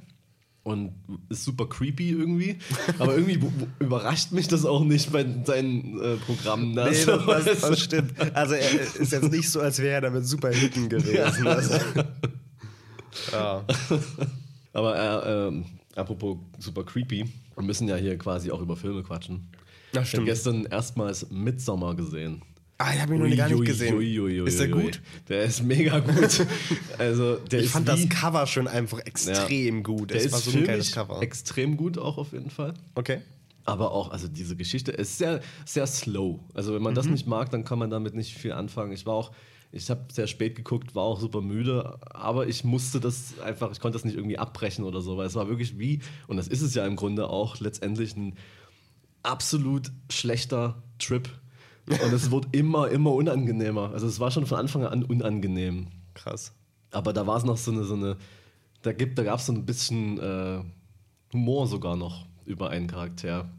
Speaker 1: Und ist super creepy irgendwie. Aber irgendwie überrascht mich das auch nicht bei seinen äh, Programmen. Ne?
Speaker 2: Nee,
Speaker 1: So,
Speaker 2: das, das, das stimmt. Also er ist jetzt nicht so, als wäre er damit super hitten gewesen. Also, ja.
Speaker 1: Aber äh, ähm, apropos super creepy, wir müssen ja hier quasi auch über Filme quatschen.
Speaker 2: Ja,
Speaker 1: Ich habe gestern erstmals Midsommar gesehen.
Speaker 2: Ah, ich habe ihn noch gar nicht gesehen.
Speaker 1: ui, ui, ui,
Speaker 2: ist der gut?
Speaker 1: Der ist mega gut. Also, der
Speaker 2: Ich
Speaker 1: ist
Speaker 2: fand das Cover schon einfach extrem gut.
Speaker 1: Der
Speaker 2: Es
Speaker 1: ist
Speaker 2: war so ein geiles Cover.
Speaker 1: extrem gut auch auf jeden Fall.
Speaker 2: Okay.
Speaker 1: Aber auch, also diese Geschichte ist sehr, sehr slow. Also wenn man
Speaker 2: Mhm.
Speaker 1: das nicht mag, dann kann man damit nicht viel anfangen. Ich war auch, ich habe sehr spät geguckt, war auch super müde, aber ich musste das einfach, ich konnte das nicht irgendwie abbrechen oder so, weil es war wirklich wie, und das ist es ja im Grunde auch, letztendlich ein absolut schlechter Trip. Und es wurde immer, immer unangenehmer. Also es war schon von Anfang an unangenehm.
Speaker 2: Krass.
Speaker 1: Aber da war es noch so eine, so eine, da, gibt, da gab es so ein bisschen äh, Humor sogar noch über einen Charakter.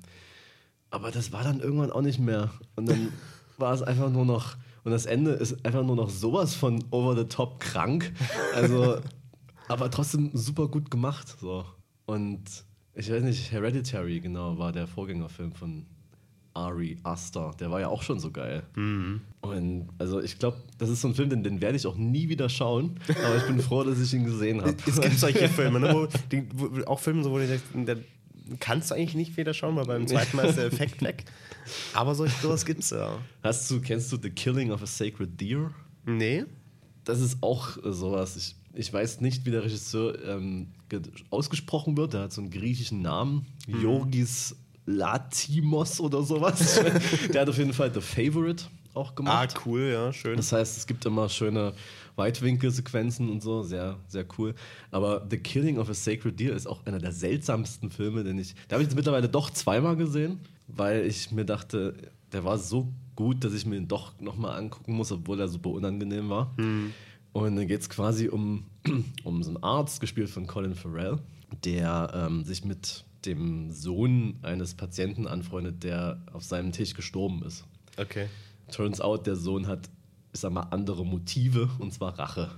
Speaker 1: Aber das war dann irgendwann auch nicht mehr. Und dann war es einfach nur noch. Und das Ende ist einfach nur noch sowas von over the top krank. Also, aber trotzdem super gut gemacht. So. Und ich weiß nicht, Hereditary, genau, war der Vorgängerfilm von Ari Aster. Der war ja auch schon so geil.
Speaker 2: Mhm.
Speaker 1: Und also ich glaube, das ist so ein Film, den, den werde ich auch nie wieder schauen. Aber ich bin froh, dass ich ihn gesehen habe.
Speaker 2: Es gibt solche Filme, ne, wo, die, wo, auch Filme, so, wo du denkst, der kannst du eigentlich nicht wieder schauen, weil beim zweiten Mal ist der Effekt weg. Aber solch, sowas gibt's ja.
Speaker 1: Hast du, kennst du The Killing of a Sacred Deer?
Speaker 2: Nee.
Speaker 1: Das ist auch äh, sowas. Ich, ich weiß nicht, wie der Regisseur ähm, ge- ausgesprochen wird. Der hat so einen griechischen Namen. Yorgis Latimos oder sowas. der hat auf jeden Fall The Favorite auch
Speaker 2: Ah,
Speaker 1: gemacht.
Speaker 2: cool, ja, schön.
Speaker 1: Das heißt, es gibt immer schöne Weitwinkelsequenzen und so, sehr, sehr cool. Aber The Killing of a Sacred Deer ist auch einer der seltsamsten Filme, den ich. Da habe ich jetzt mittlerweile doch zweimal gesehen, weil ich mir dachte, der war so gut, dass ich mir ihn doch nochmal angucken muss, obwohl er super unangenehm war. Und dann geht es quasi um, um so einen Arzt, gespielt von Colin Farrell, der ähm, sich mit dem Sohn eines Patienten anfreundet, der auf seinem Tisch gestorben ist.
Speaker 2: Okay.
Speaker 1: Turns out, der Sohn hat, ich sag mal, andere Motive, und zwar Rache.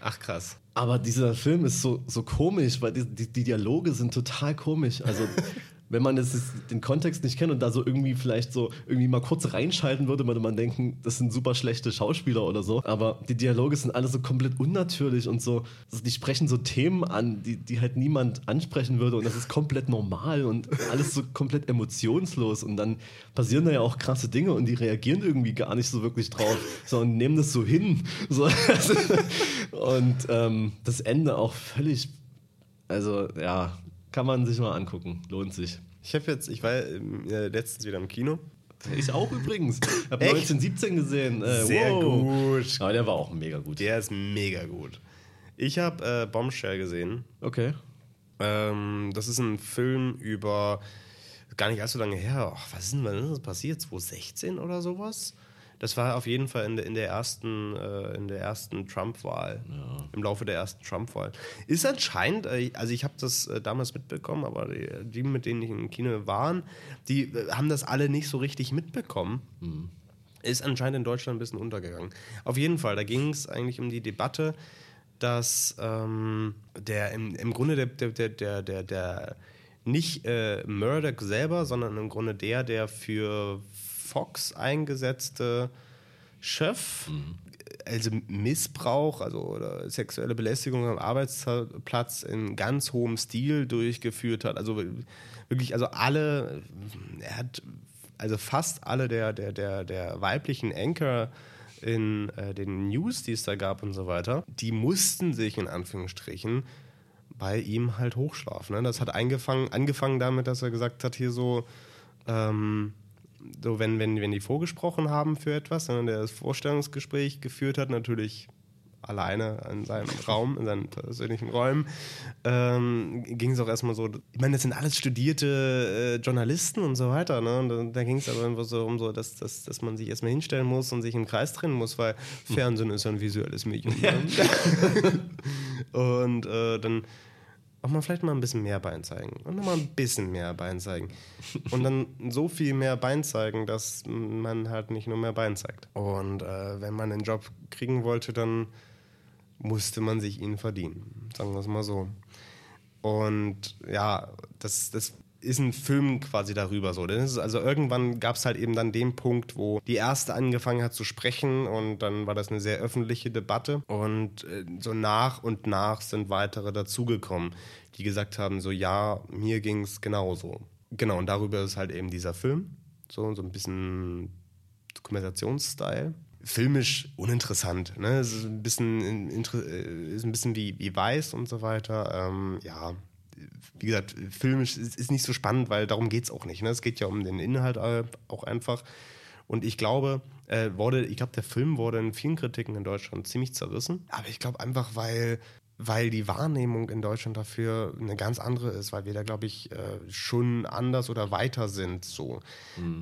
Speaker 2: Ach, krass.
Speaker 1: Aber dieser Film ist so, so komisch, weil die, die, die Dialoge sind total komisch. Also, wenn man das, den Kontext nicht kennt und da so irgendwie vielleicht so irgendwie mal kurz reinschalten würde, würde man denken, das sind super schlechte Schauspieler oder so. Aber die Dialoge sind alle so komplett unnatürlich und so, also die sprechen so Themen an, die, die halt niemand ansprechen würde und das ist komplett normal und alles so komplett emotionslos und dann passieren da ja auch krasse Dinge und die reagieren irgendwie gar nicht so wirklich drauf, sondern nehmen das so hin. So, und ähm, das Ende auch völlig, also ja, kann man sich mal angucken, lohnt sich.
Speaker 2: Ich habe jetzt, ich war äh, letztens wieder im Kino.
Speaker 1: Ich auch übrigens. Ich habe
Speaker 2: Echt?
Speaker 1: 1917 gesehen. Äh,
Speaker 2: Sehr
Speaker 1: wow.
Speaker 2: gut.
Speaker 1: Aber der war auch mega gut.
Speaker 2: Der ist mega gut. Ich habe äh, Bombshell gesehen.
Speaker 1: Okay.
Speaker 2: Ähm, das ist ein Film über gar nicht allzu lange her. Ach, was ist denn wann ist das passiert? 2016 oder sowas? Das war auf jeden Fall in der, in der ersten, äh, in der ersten Trump-Wahl. Im Laufe der ersten Trump-Wahl. Ist anscheinend, äh, also ich habe das äh, damals mitbekommen, aber die, die, mit denen ich im Kino waren, die äh, haben das alle nicht so richtig mitbekommen. Ist anscheinend in Deutschland ein bisschen untergegangen. Auf jeden Fall, da ging es eigentlich um die Debatte, dass ähm, der im, im Grunde der, der, der, der, der, der nicht äh, Murdoch selber, sondern im Grunde der, der für Fox eingesetzte Chef, also Missbrauch, also oder sexuelle Belästigung am Arbeitsplatz in ganz hohem Stil durchgeführt hat. Also wirklich, also alle, er hat also fast alle der, der, der, der weiblichen Anchor in äh, den News, die es da gab und so weiter, die mussten sich in Anführungsstrichen bei ihm halt hochschlafen. Ne? Das hat angefangen, angefangen damit, dass er gesagt hat, hier so, ähm, so wenn, wenn, wenn die vorgesprochen haben für etwas, sondern der das Vorstellungsgespräch geführt hat, natürlich alleine in seinem Raum, in seinen persönlichen Räumen, ähm, ging es auch erstmal so, ich meine, das sind alles studierte äh, Journalisten und so weiter, ne? Und da, da ging es aber einfach so um so, dass, dass, dass man sich erstmal hinstellen muss und sich im Kreis trennen muss, weil Fernsehen ist ja ein visuelles Medium. Ne? und äh, dann auch mal vielleicht mal ein bisschen mehr Bein zeigen und noch mal ein bisschen mehr Bein zeigen und dann so viel mehr Bein zeigen, dass man halt nicht nur mehr Bein zeigt. Und äh, wenn man den Job kriegen wollte, dann musste man sich ihn verdienen, sagen wir es mal so. Und ja, das, das ist ein Film quasi darüber so. Also irgendwann gab es halt eben dann den Punkt, wo die erste angefangen hat zu sprechen und dann war das eine sehr öffentliche Debatte und äh, so nach und nach sind weitere dazugekommen, die gesagt haben, so ja, mir ging es genauso. Genau, und darüber ist halt eben dieser Film, so, so ein bisschen Dokumentationsstyle. Filmisch uninteressant, ne? Es ist ein bisschen, äh, ist ein bisschen wie, wie weiß und so weiter. Ähm, ja, wie gesagt, filmisch ist, ist nicht so spannend, weil darum geht es auch nicht. Ne? Es geht ja um den Inhalt äh, auch einfach. Und ich glaube, äh, wurde, ich glaube, der Film wurde in vielen Kritiken in Deutschland ziemlich zerrissen. Aber ich glaube einfach, weil, weil die Wahrnehmung in Deutschland dafür eine ganz andere ist, weil wir da, glaube ich, äh, schon anders oder weiter sind. So.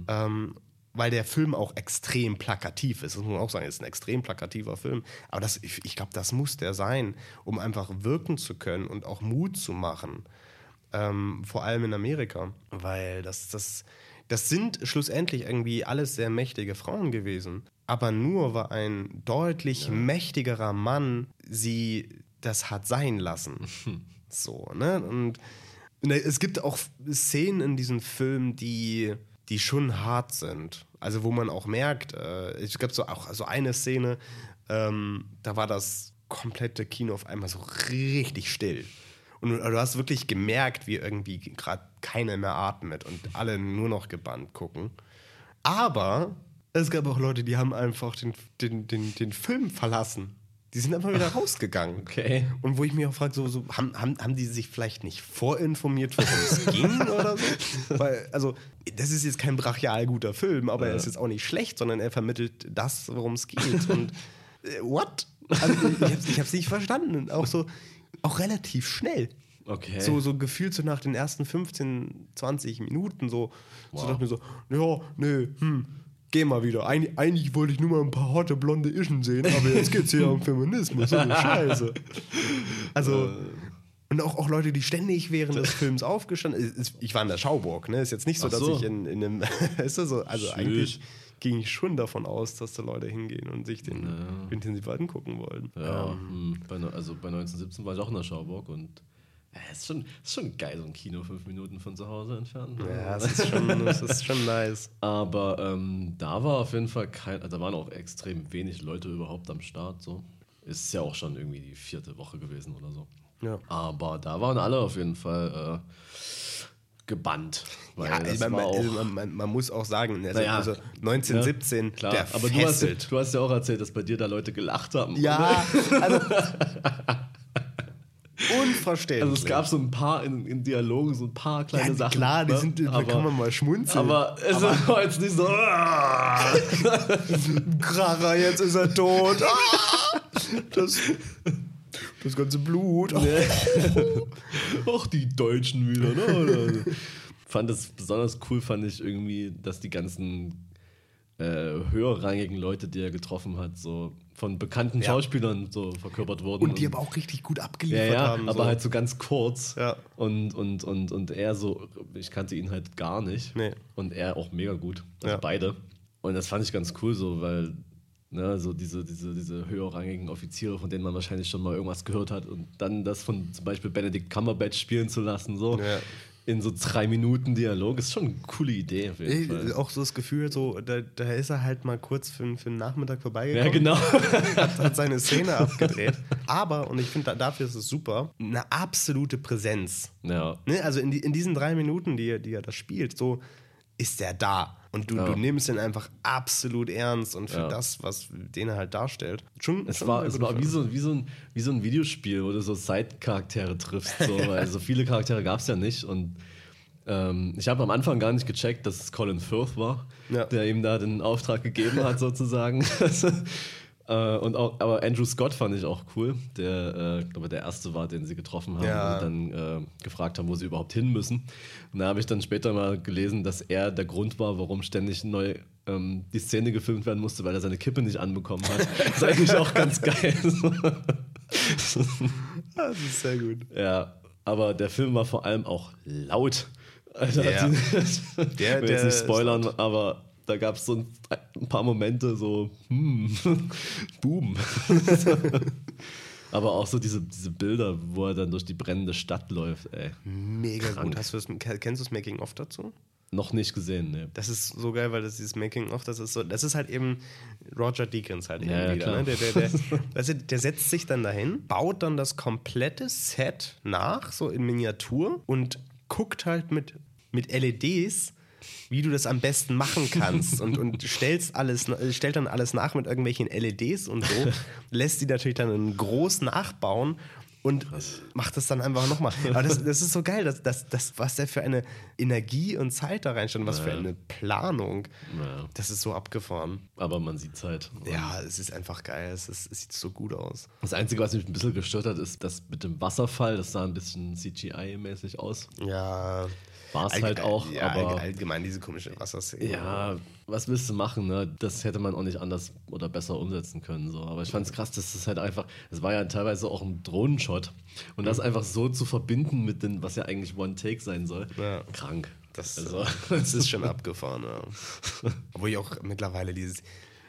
Speaker 2: Ähm, weil der Film auch extrem plakativ ist. Das muss man auch sagen, es ist ein extrem plakativer Film. Aber das, ich, ich glaube, das muss der sein, um einfach wirken zu können und auch Mut zu machen. Ähm, vor allem in Amerika. Weil das, das, das sind schlussendlich irgendwie alles sehr mächtige Frauen gewesen. Aber nur weil ein deutlich mächtigerer Mann sie das hat sein lassen. so, ne? Und ne, es gibt auch Szenen in diesem Film, die, die schon hart sind. Also wo man auch merkt, äh, es gab so auch so eine Szene, ähm, da war das komplette Kino auf einmal so richtig still. Und du, hast wirklich gemerkt, wie irgendwie gerade keiner mehr atmet und alle nur noch gebannt gucken. Aber es gab auch Leute, die haben einfach den, den, den, den Film verlassen. Die sind einfach wieder rausgegangen.
Speaker 1: Okay.
Speaker 2: Und wo ich mich auch frage, so, so, haben, haben, haben die sich vielleicht nicht vorinformiert, worum es ging oder so? Weil, also, das ist jetzt kein brachial guter Film, aber er ist jetzt auch nicht schlecht, sondern er vermittelt das, worum es geht. Und äh, what? Also, ich hab's, ich hab's nicht verstanden. Auch so, auch relativ schnell.
Speaker 1: Okay.
Speaker 2: So, so gefühlt so nach den ersten 15, 20 Minuten so, so
Speaker 1: Wow.
Speaker 2: dachte ich mir so, ja, nee, hm, geh mal wieder. Eig eigentlich wollte ich nur mal ein paar harte blonde Ischen sehen, aber jetzt geht's hier um Feminismus. So Scheiße. Also, und auch, auch Leute, die ständig während des Films aufgestanden ist- ist. Ich war in der Schauburg, ne? Ist jetzt nicht so,
Speaker 1: Ach
Speaker 2: dass
Speaker 1: so.
Speaker 2: ich in, in einem. ist das so? Also
Speaker 1: Schön.
Speaker 2: eigentlich ging ich schon davon aus, dass da Leute hingehen und sich den intensiv angucken wollen.
Speaker 1: Ja, hm, bei, also bei 1917 war ich auch in der Schauburg und äh, ist, schon, ist schon geil, so ein Kino fünf Minuten von zu Hause entfernt.
Speaker 2: Ja, es ist schon, es ist schon nice.
Speaker 1: Aber ähm, da war auf jeden Fall kein, also da waren auch extrem wenig Leute überhaupt am Start. So. Ist ja auch schon irgendwie die vierte Woche gewesen oder so.
Speaker 2: Ja.
Speaker 1: Aber da waren alle auf jeden Fall äh, gebannt.
Speaker 2: Ja,
Speaker 1: das
Speaker 2: man, also man, man, man muss auch sagen, also,
Speaker 1: Naja,
Speaker 2: also 1917,
Speaker 1: ja, klar.
Speaker 2: der
Speaker 1: aber du hast, du hast ja auch erzählt, dass bei dir da Leute gelacht haben.
Speaker 2: ja, also, unverständlich.
Speaker 1: Also es gab so ein paar in, in Dialogen, so ein paar kleine
Speaker 2: ja,
Speaker 1: Sachen.
Speaker 2: klar, die
Speaker 1: ne?
Speaker 2: sind, da
Speaker 1: aber,
Speaker 2: kann man mal schmunzeln.
Speaker 1: aber es war jetzt nicht so. "Ah!"
Speaker 2: Kracher, jetzt ist er tot. Ah! Das, das ganze Blut.
Speaker 1: Ach, die Deutschen wieder, ne? Fand es besonders cool, fand ich irgendwie, dass die ganzen äh, höherrangigen Leute, die er getroffen hat, so von bekannten
Speaker 2: Ja.
Speaker 1: Schauspielern so verkörpert wurden.
Speaker 2: Und die aber auch richtig gut
Speaker 1: ja,
Speaker 2: abgeliefert
Speaker 1: ja,
Speaker 2: haben.
Speaker 1: aber
Speaker 2: so.
Speaker 1: halt so ganz kurz.
Speaker 2: Ja.
Speaker 1: Und, und, und, und er so, ich kannte ihn halt gar nicht.
Speaker 2: Nee.
Speaker 1: Und er auch mega gut. Also
Speaker 2: Ja.
Speaker 1: beide. Und das fand ich ganz cool so, weil ne, so diese, diese, diese höherrangigen Offiziere, von denen man wahrscheinlich schon mal irgendwas gehört hat und dann das von zum Beispiel Benedict Cumberbatch spielen zu lassen, so
Speaker 2: Ja.
Speaker 1: in so drei Minuten Dialog, ist schon eine coole Idee
Speaker 2: Ey, auch so das Gefühl, so, da, da ist er halt mal kurz für, für einen Nachmittag vorbeigekommen.
Speaker 1: Ja, genau.
Speaker 2: hat, hat seine Szene abgedreht. Aber, und ich finde, da, dafür ist es super, eine absolute Präsenz.
Speaker 1: ja.
Speaker 2: Ne? Also in, die, in diesen drei Minuten, die er, die er da spielt, so ist er da. Und du,
Speaker 1: Ja.
Speaker 2: du nimmst ihn einfach absolut ernst und für
Speaker 1: Ja.
Speaker 2: das, was den er halt darstellt. Schon,
Speaker 1: Es
Speaker 2: schon
Speaker 1: war, es war wie, so, wie, so ein, wie so ein Videospiel, wo du so Side-Charaktere triffst. So, weil so viele Charaktere gab es ja nicht. Und ähm, ich habe am Anfang gar nicht gecheckt, dass es Colin Firth war,
Speaker 2: Ja.
Speaker 1: der ihm da den Auftrag gegeben hat, sozusagen. Äh, und auch, aber Andrew Scott fand ich auch cool, der, äh, glaube der erste war, den sie getroffen haben
Speaker 2: Ja.
Speaker 1: und dann äh, gefragt haben, wo sie überhaupt hin müssen. Und da habe ich dann später mal gelesen, dass er der Grund war, warum ständig neu ähm, die Szene gefilmt werden musste, weil er seine Kippe nicht anbekommen hat. Das ist eigentlich auch ganz geil.
Speaker 2: Das ist sehr gut.
Speaker 1: ja, aber der Film war vor allem auch laut. Also,
Speaker 2: Ja.
Speaker 1: die-
Speaker 2: Der-
Speaker 1: ich will
Speaker 2: der
Speaker 1: jetzt nicht spoilern, aber da gab es so ein, ein paar Momente so, hm, boom. aber auch so diese, diese Bilder, wo er dann durch die brennende Stadt läuft, ey.
Speaker 2: Mega
Speaker 1: Krank.
Speaker 2: gut. Hast du das, kennst du das Making-of dazu?
Speaker 1: Noch nicht gesehen, ne.
Speaker 2: Das ist so geil, weil das dieses Making-of, das ist so, das ist halt eben Roger Deakins halt eben
Speaker 1: Ja,
Speaker 2: wieder. Ne? Der, der, der, du, der setzt sich dann dahin, baut dann das komplette Set nach, so in Miniatur und guckt halt mit, mit LEDs, wie du das am besten machen kannst und, und stellst alles, stellt dann alles nach mit irgendwelchen LEDs und so, lässt die natürlich dann in groß nachbauen und macht das dann einfach nochmal. Aber das, das ist so geil, dass, dass, dass, was der für eine Energie und Zeit da reinstellt, was für eine Planung.
Speaker 1: Ja.
Speaker 2: Das ist so abgefahren.
Speaker 1: Aber man sieht es halt.
Speaker 2: Ja, es ist einfach geil. Es, ist, es sieht so gut aus.
Speaker 1: Das Einzige, was mich ein bisschen gestört hat, ist das mit dem Wasserfall. Das sah ein bisschen CGI-mäßig aus.
Speaker 2: Ja.
Speaker 1: War es halt auch,
Speaker 2: ja,
Speaker 1: aber
Speaker 2: allgemein diese komische Wasserszene.
Speaker 1: ja, was willst du machen, ne? Das hätte man auch nicht anders oder besser umsetzen können. So. Aber ich fand es krass, dass das halt einfach, es war ja teilweise auch ein Drohnenshot. Und das einfach so zu verbinden mit dem, was ja eigentlich One-Take sein soll,
Speaker 2: Ja.
Speaker 1: krank.
Speaker 2: Das,
Speaker 1: Also-
Speaker 2: das ist schon abgefahren, ja. Obwohl ich auch mittlerweile dieses.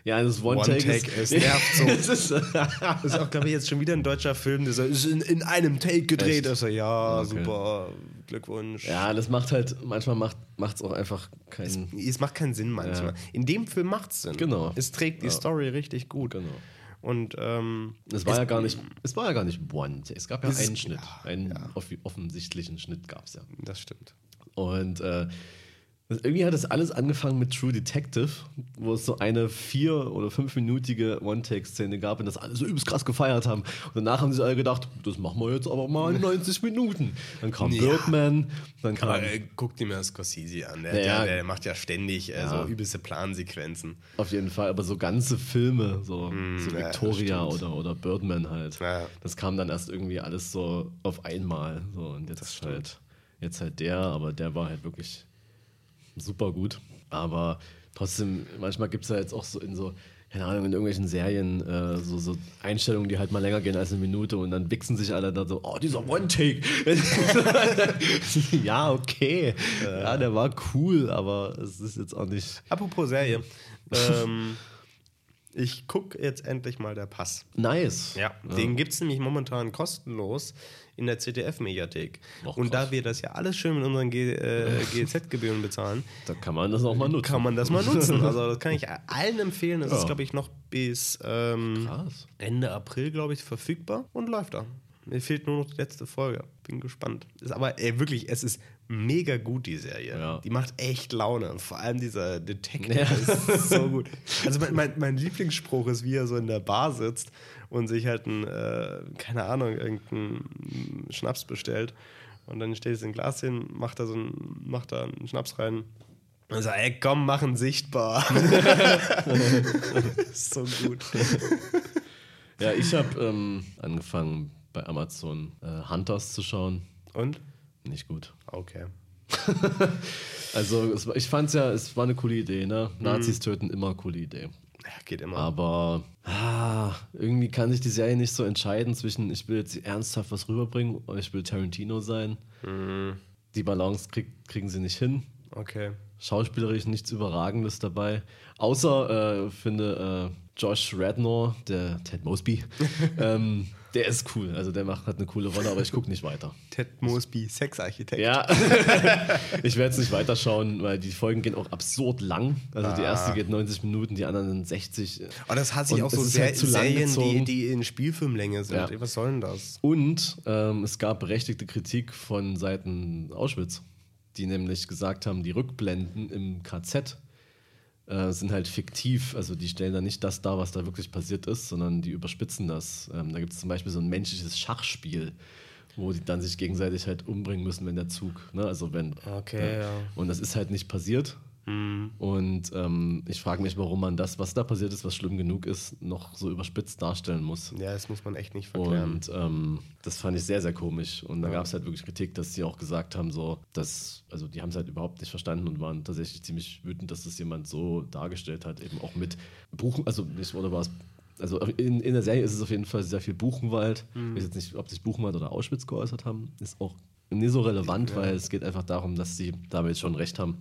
Speaker 1: Ja, das One-Take ist,
Speaker 2: es nervt so.
Speaker 1: es ist,
Speaker 2: Das ist auch, glaube ich, jetzt schon wieder ein deutscher Film, der so, ist in, in einem Take gedreht.
Speaker 1: Echt?
Speaker 2: Also, ja,
Speaker 1: Okay.
Speaker 2: super, Glückwunsch.
Speaker 1: ja, das macht halt, manchmal macht es auch einfach keinen.
Speaker 2: Es macht keinen Sinn manchmal.
Speaker 1: Ja.
Speaker 2: In dem Film macht es Sinn.
Speaker 1: Genau.
Speaker 2: Es trägt die
Speaker 1: Ja.
Speaker 2: Story richtig gut.
Speaker 1: Genau.
Speaker 2: Und ähm,
Speaker 1: Es war ja gar nicht, es war ja gar nicht One Take. Es gab ja
Speaker 2: Es
Speaker 1: einen Schnitt.
Speaker 2: ja,
Speaker 1: einen offensichtlichen Schnitt gab es ja.
Speaker 2: das stimmt.
Speaker 1: Und äh, irgendwie hat das alles angefangen mit True Detective, wo es so eine vier- oder fünfminütige One-Take-Szene gab und das alle so übelst krass gefeiert haben. Und danach haben sich alle gedacht, das machen wir jetzt aber mal in 90 Minuten. Dann kam
Speaker 2: Ja.
Speaker 1: Birdman, dann kam.
Speaker 2: Aber äh, guck dir mal Scorsese an. Der,
Speaker 1: Ja,
Speaker 2: der, der macht ja ständig äh,
Speaker 1: Ja.
Speaker 2: so übelste Plansequenzen.
Speaker 1: Auf jeden Fall, aber so ganze Filme, so, so
Speaker 2: Mm, das
Speaker 1: Victoria oder, oder Birdman halt. Das kam dann erst irgendwie alles so auf einmal. So, und jetzt
Speaker 2: stimmt.
Speaker 1: halt, jetzt halt der, aber der war halt wirklich super gut. Aber trotzdem, manchmal gibt es ja jetzt auch so in so, keine Ahnung, in irgendwelchen Serien äh, so, so Einstellungen, die halt mal länger gehen als eine Minute und dann wichsen sich alle da so, oh, dieser One-Take. ja, okay. Ja, der war cool, aber es ist jetzt auch nicht
Speaker 2: Apropos Serie. ähm, ich gucke jetzt endlich mal der Pass.
Speaker 1: nice.
Speaker 2: Ja, den gibt es nämlich momentan kostenlos in der ZDF-Mediathek. Und da wir das ja alles schön mit unseren äh, GZ-Gebühren bezahlen,
Speaker 1: Da kann man das auch mal nutzen.
Speaker 2: kann man das mal nutzen. Also das kann ich allen empfehlen. Das
Speaker 1: Ja.
Speaker 2: ist, glaube ich, noch bis ähm. Ende April, glaube ich, verfügbar und läuft da. Mir fehlt nur noch die letzte Folge. Bin gespannt. Ist aber ey, wirklich, es ist mega gut, die Serie.
Speaker 1: Ja.
Speaker 2: Die macht echt Laune. Und vor allem dieser Detective
Speaker 1: Ja.
Speaker 2: ist so gut. Also mein, mein, mein Lieblingsspruch ist, wie er so in der Bar sitzt und sich halt ein, äh, keine Ahnung, irgendeinen Schnaps bestellt. Und dann stellt es ein Glas hin, macht da so ein, macht da einen Schnaps rein. Und sagt, ey, komm, mach ihn sichtbar. so gut.
Speaker 1: Ja, ich habe ähm, angefangen bei Amazon äh, Hunters zu schauen.
Speaker 2: Und?
Speaker 1: Nicht gut.
Speaker 2: Okay.
Speaker 1: Also es, ich fand es ja, es war eine coole Idee, ne?
Speaker 2: Mhm.
Speaker 1: Nazis töten immer coole Idee.
Speaker 2: Ja, geht immer.
Speaker 1: Aber ah, irgendwie kann sich die Serie nicht so entscheiden zwischen, ich will jetzt ernsthaft was rüberbringen oder ich will Tarantino sein.
Speaker 2: Mhm.
Speaker 1: Die Balance krieg, kriegen sie nicht hin.
Speaker 2: Okay.
Speaker 1: Schauspielerisch nichts Überragendes dabei. Außer, äh, finde, äh, Josh Radnor, der Ted Mosby, ähm, der ist cool. Also der macht hat eine coole Rolle, aber ich gucke nicht weiter.
Speaker 2: Ted Mosby, Sexarchitekt.
Speaker 1: Ja, ich werde es nicht weiterschauen, weil die Folgen gehen auch absurd lang. Also die erste geht 90 Minuten, die anderen sind 60.
Speaker 2: Aber das hat sich auch so sehr
Speaker 1: halt zu lang
Speaker 2: Serien, die, die in Spielfilmlänge sind.
Speaker 1: Ja.
Speaker 2: Was soll denn das?
Speaker 1: Und ähm, es gab berechtigte Kritik von Seiten Auschwitz, die nämlich gesagt haben, die Rückblenden im KZ äh, sind halt fiktiv. Also die stellen da nicht das dar, was da wirklich passiert ist, sondern die überspitzen das. Ähm, da gibt es zum Beispiel so ein menschliches Schachspiel, wo die dann sich gegenseitig halt umbringen müssen, wenn der Zug, ne? also wenn.
Speaker 2: Okay, ja.
Speaker 1: Und das ist halt nicht passiert. Und ähm, ich frage mich, warum man das, was da passiert ist, was schlimm genug ist, noch so überspitzt darstellen muss.
Speaker 2: Ja, das muss man echt nicht verklären.
Speaker 1: Und ähm, das fand ich sehr, sehr komisch. Und da gab es halt wirklich Kritik, dass sie auch gesagt haben, so, dass, also die haben es halt überhaupt nicht verstanden und waren tatsächlich ziemlich wütend, dass das jemand so dargestellt hat, eben auch mit Buchen, also nicht, oder war es, also in, in der Serie ist es auf jeden Fall sehr viel Buchenwald. Ich weiß jetzt nicht, ob sich Buchenwald oder Auschwitz geäußert haben, ist auch nicht so relevant, weil es geht einfach darum, dass sie damit schon recht haben.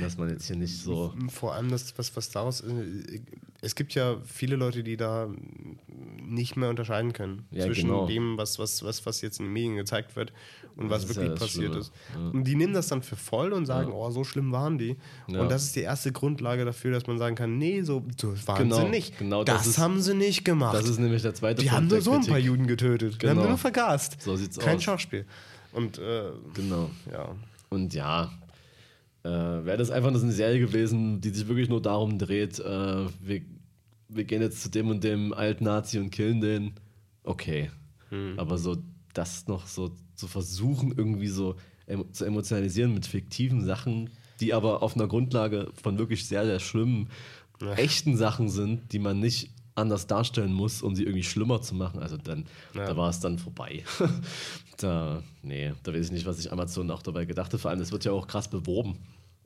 Speaker 1: Dass man jetzt hier nicht so.
Speaker 2: Vor allem das, was, was daraus. äh, Es gibt ja viele Leute, die da nicht mehr unterscheiden können
Speaker 1: Ja,
Speaker 2: zwischen
Speaker 1: genau.
Speaker 2: dem, was, was, was, was jetzt in den Medien gezeigt wird und was
Speaker 1: Das ist
Speaker 2: wirklich
Speaker 1: ja
Speaker 2: passiert
Speaker 1: Schlimme.
Speaker 2: ist. Und die nehmen das dann für voll und sagen, oh, so schlimm waren die.
Speaker 1: Ja.
Speaker 2: Und das ist die erste Grundlage dafür, dass man sagen kann, nee, so, waren
Speaker 1: Genau,
Speaker 2: sie nicht.
Speaker 1: genau das
Speaker 2: das
Speaker 1: ist-
Speaker 2: haben sie nicht gemacht.
Speaker 1: Das ist nämlich der zweite
Speaker 2: die
Speaker 1: Punkt.
Speaker 2: haben nur so ein paar. Juden getötet. Die
Speaker 1: Genau.
Speaker 2: haben nur vergast.
Speaker 1: So sieht's
Speaker 2: Kein
Speaker 1: aus.
Speaker 2: Schauspiel. Und äh,
Speaker 1: Genau.
Speaker 2: ja.
Speaker 1: Und ja, äh, wäre das einfach nur so eine Serie gewesen, die sich wirklich nur darum dreht, äh, wir, wir gehen jetzt zu dem und dem alten Nazi und killen den, okay. Aber so das noch so zu versuchen, irgendwie so emo zu emotionalisieren mit fiktiven Sachen, die aber auf einer Grundlage von wirklich sehr, sehr schlimmen, echten Sachen sind, die man nicht anders darstellen muss, um sie irgendwie schlimmer zu machen. Also dann,
Speaker 2: Ja.
Speaker 1: da war es dann vorbei. da, nee, da weiß ich nicht, was sich Amazon auch dabei gedacht hat. Vor allem, es wird ja auch krass beworben.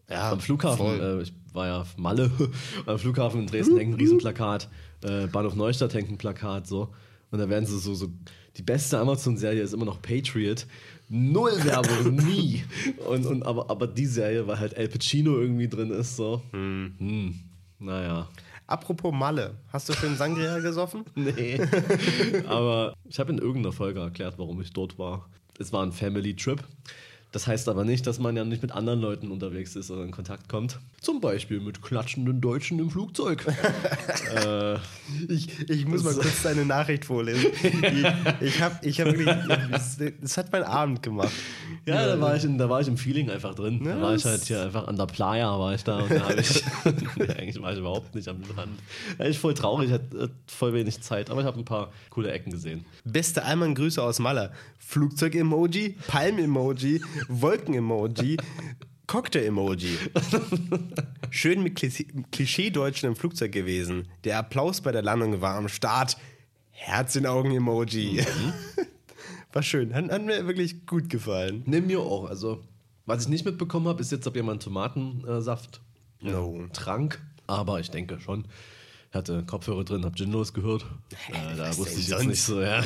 Speaker 2: Ja,
Speaker 1: am Flughafen, äh, ich war ja auf Malle, am Flughafen in Dresden hängt ein Riesenplakat, äh, Bahnhof Neustadt hängt ein Plakat, so. Und da werden sie so, so, die beste Amazon-Serie ist immer noch Patriot. Null Werbung, nie. Und, und, aber, aber die Serie, weil halt El Pacino irgendwie drin ist, so. Hm. Naja.
Speaker 2: Apropos Malle, hast du schön Sangria gesoffen?
Speaker 1: Nee. aber ich habe in irgendeiner Folge erklärt, warum ich dort war. Es war ein Family Trip. Das heißt aber nicht, dass man ja nicht mit anderen Leuten unterwegs ist oder in Kontakt kommt. Zum Beispiel mit klatschenden Deutschen im Flugzeug. äh,
Speaker 2: Ich, ich muss mal kurz deine Nachricht vorlesen. Ich, ich habe ich hab wirklich, hat mein Abend gemacht.
Speaker 1: ja, da war, ich in, da war ich im Feeling einfach drin. Da war ich halt hier einfach an der Playa, war ich da und da ich. nee, eigentlich war ich überhaupt nicht am Rand. Eigentlich voll traurig, hatte voll wenig Zeit, aber ich habe ein paar coole Ecken gesehen.
Speaker 2: Beste Allmann Grüße aus Malle. Flugzeug-Emoji, Palm-Emoji, Wolken-Emoji, Cocktail-Emoji. Schön mit Klischee- Klischee-Deutschen im Flugzeug gewesen. Der Applaus bei der Landung war am Start. Herz in Augen-Emoji. War schön. Hat, hat mir wirklich gut gefallen.
Speaker 1: Nimm mir auch. Also, was ich nicht mitbekommen habe, ist jetzt, ob jemand Tomatensaft
Speaker 2: No.
Speaker 1: trank. Aber ich denke schon. Ich hatte Kopfhörer drin, hab Gin losgehört. Äh, da wusste ich jetzt
Speaker 2: sonst?
Speaker 1: nicht so. Ja,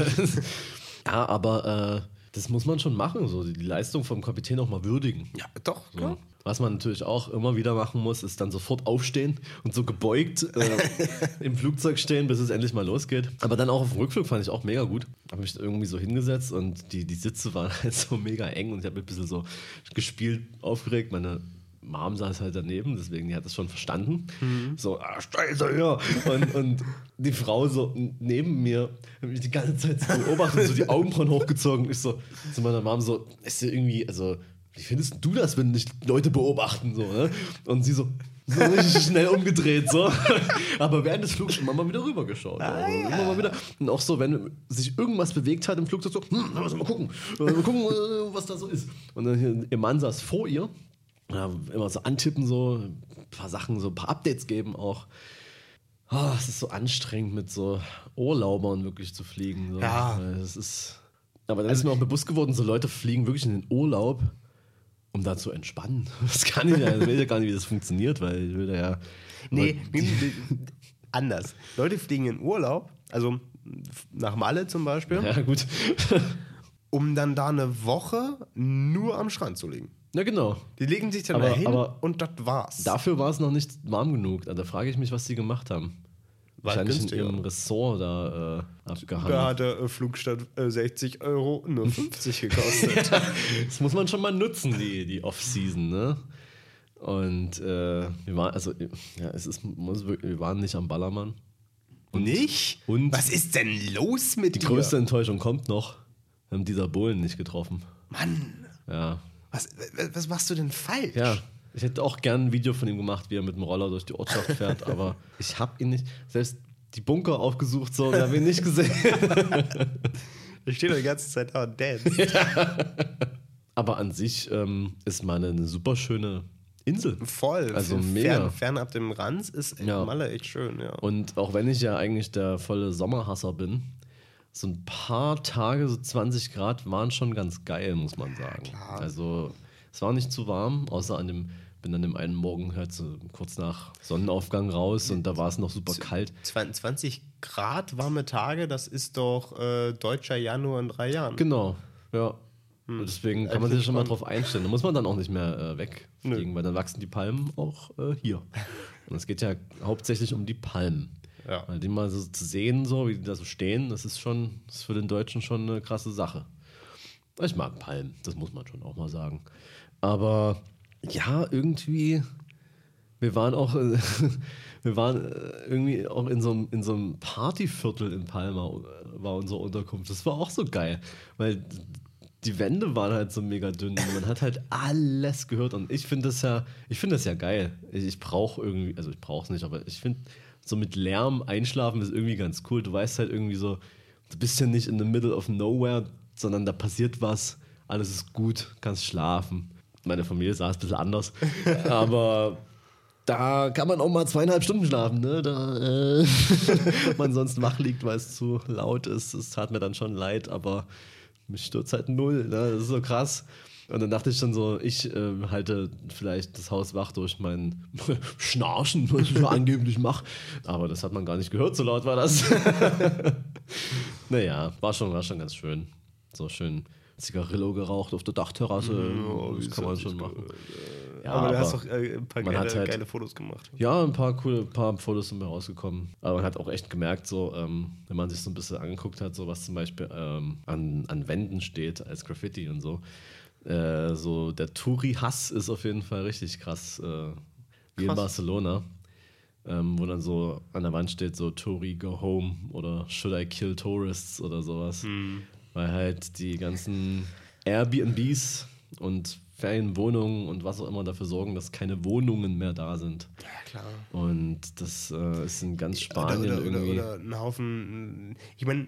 Speaker 1: ja aber äh, das muss man schon machen, so die Leistung vom Kapitän auch mal würdigen.
Speaker 2: Ja, doch.
Speaker 1: So. Was man natürlich auch immer wieder machen muss, ist dann sofort aufstehen und so gebeugt äh, im Flugzeug stehen, bis es endlich mal losgeht. Aber dann auch auf dem Rückflug fand ich auch mega gut. Habe mich irgendwie so hingesetzt und die, die Sitze waren halt so mega eng und ich habe ein bisschen so gespielt, aufgeregt. Meine Mom saß halt daneben, deswegen die hat das schon verstanden. So, ah, Scheiße, ja. Und, und die Frau so neben mir hat mich die ganze Zeit so beobachtet, so die Augenbrauen hochgezogen. Ich so zu meiner Mom so, ist ja irgendwie, also, wie findest du das, wenn dich Leute beobachten? So, ne? Und sie so, so richtig schnell umgedreht, so. Aber während des Flugs immer mal wieder rübergeschaut. also immer mal wieder. Und auch so, wenn sich irgendwas bewegt hat im Flugzeug, so, hm, lass mal gucken, mal gucken, äh, was da so ist. Und dann ihr Mann saß vor ihr immer so antippen, so ein paar Sachen, so ein paar Updates geben auch. Ah, es ist so anstrengend, mit so Urlaubern wirklich zu fliegen. So.
Speaker 2: Ja.
Speaker 1: Es ist, aber dann ist mir auch bewusst geworden, so Leute fliegen wirklich in den Urlaub, um da zu entspannen. Das kann ich ja, ich weiß ja gar nicht, wie das funktioniert, weil ich will da ja.
Speaker 2: Nee, anders. Leute fliegen in Urlaub, also nach Malle zum Beispiel,
Speaker 1: Ja, gut.
Speaker 2: um dann da eine Woche nur am Strand zu liegen.
Speaker 1: Ja, genau.
Speaker 2: Die legen sich dann
Speaker 1: Aber-
Speaker 2: hin
Speaker 1: aber
Speaker 2: und das war's.
Speaker 1: Dafür war es noch nicht warm genug. Da frage ich mich, was die gemacht haben.
Speaker 2: War
Speaker 1: Wahrscheinlich in
Speaker 2: günstiger.
Speaker 1: ihrem Ressort da äh, abgehangen.
Speaker 2: Da hat der äh, Flug statt äh, 60 Euro nur 50 gekostet.
Speaker 1: Das muss man schon mal nutzen, die, die Off-Season, ne? Und äh, wir waren, also, ja, es ist, muss wirklich, wir waren nicht am Ballermann.
Speaker 2: nicht?
Speaker 1: und-
Speaker 2: Was ist denn los mit
Speaker 1: Die
Speaker 2: dir?
Speaker 1: größte Enttäuschung kommt noch. Wir haben dieser Bohlen nicht getroffen.
Speaker 2: Mann,
Speaker 1: Ja.
Speaker 2: Was, was, machst du denn falsch?
Speaker 1: Ja. Ich hätte auch gern ein Video von ihm gemacht, wie er mit dem Roller durch die Ortschaft fährt, aber ich habe ihn nicht. Selbst die Bunker aufgesucht, so, wir haben ihn nicht gesehen.
Speaker 2: Ich stehe doch die ganze Zeit da und dance.
Speaker 1: Aber an sich ähm, ist Malle eine super schöne Insel.
Speaker 2: Voll.
Speaker 1: Also
Speaker 2: Fern-
Speaker 1: mega.
Speaker 2: Fernab dem Ranz ist
Speaker 1: Ja.
Speaker 2: Malle echt schön, ja.
Speaker 1: Und auch wenn ich ja eigentlich der volle Sommerhasser bin, so ein paar Tage, so 20 Grad, waren schon ganz geil, muss man sagen.
Speaker 2: klar.
Speaker 1: Also es war nicht zu warm, außer an dem, bin dann dem einen Morgen halt so kurz nach Sonnenaufgang raus und da war es noch super kalt.
Speaker 2: 20 Grad warme Tage, das ist doch äh, deutscher Januar in drei Jahren.
Speaker 1: Genau, ja. Und deswegen kann man sich schon mal drauf einstellen. Da muss man dann auch nicht mehr äh, wegfliegen, weil dann wachsen die Palmen auch äh, hier. Und es geht ja hauptsächlich um die Palmen.
Speaker 2: Ja.
Speaker 1: Die mal so zu sehen, so wie die da so stehen, das ist schon, das ist für den Deutschen schon eine krasse Sache. Ich mag Palmen, das muss man schon auch mal sagen. Aber ja, irgendwie, wir waren auch, wir waren äh, irgendwie auch in so einem, in so einem Partyviertel in Palma, äh, war unsere Unterkunft. Das war auch so geil, weil die Wände waren halt so mega dünn man hat halt alles gehört und ich finde das ja, ich finde das ja geil. Ich, ich brauche irgendwie, also ich brauche es nicht, aber ich finde so mit Lärm einschlafen ist irgendwie ganz cool. Du weißt halt irgendwie so, du bist ja nicht in the middle of nowhere, sondern da passiert was, alles ist gut, kannst schlafen. Meine Familie sah es ein bisschen anders, aber da kann man auch mal zweieinhalb Stunden schlafen, ne? Da äh, man sonst wach liegt, weil es zu laut ist. Es tat mir dann schon leid, aber mich stört halt null. Ne? Das ist so krass. Und dann dachte ich schon so, ich äh, halte vielleicht das Haus wach durch mein Schnarchen, was ich angeblich mache. Aber das hat man gar nicht gehört, so laut war das. naja, war schon, war schon ganz schön. So schön Zigarillo geraucht auf der Dachterrasse.
Speaker 2: Oh,
Speaker 1: das kann man
Speaker 2: süß,
Speaker 1: schon machen.
Speaker 2: Ja, aber, du hast doch äh, ein paar geile,
Speaker 1: halt-
Speaker 2: geile Fotos gemacht.
Speaker 1: Ja, ein paar coole paar Fotos sind mir rausgekommen. Aber man hat auch echt gemerkt, so, ähm, wenn man sich so ein bisschen angeguckt hat, so was zum Beispiel ähm, an, an Wänden steht als Graffiti und so. Äh, so der Touri-Hass ist auf jeden Fall richtig krass. Äh, wie in
Speaker 2: Krass.
Speaker 1: Barcelona. Ähm, wo dann so an der Wand steht, so Touri go home oder Should I kill tourists oder sowas. Weil halt die ganzen Airbnbs und Ferienwohnungen und was auch immer dafür sorgen, dass keine Wohnungen mehr da sind.
Speaker 2: Ja, klar.
Speaker 1: Und das äh, ist in ganz Spanien
Speaker 2: oder, oder,
Speaker 1: irgendwie.
Speaker 2: Oder, oder ein Haufen. Ich meine,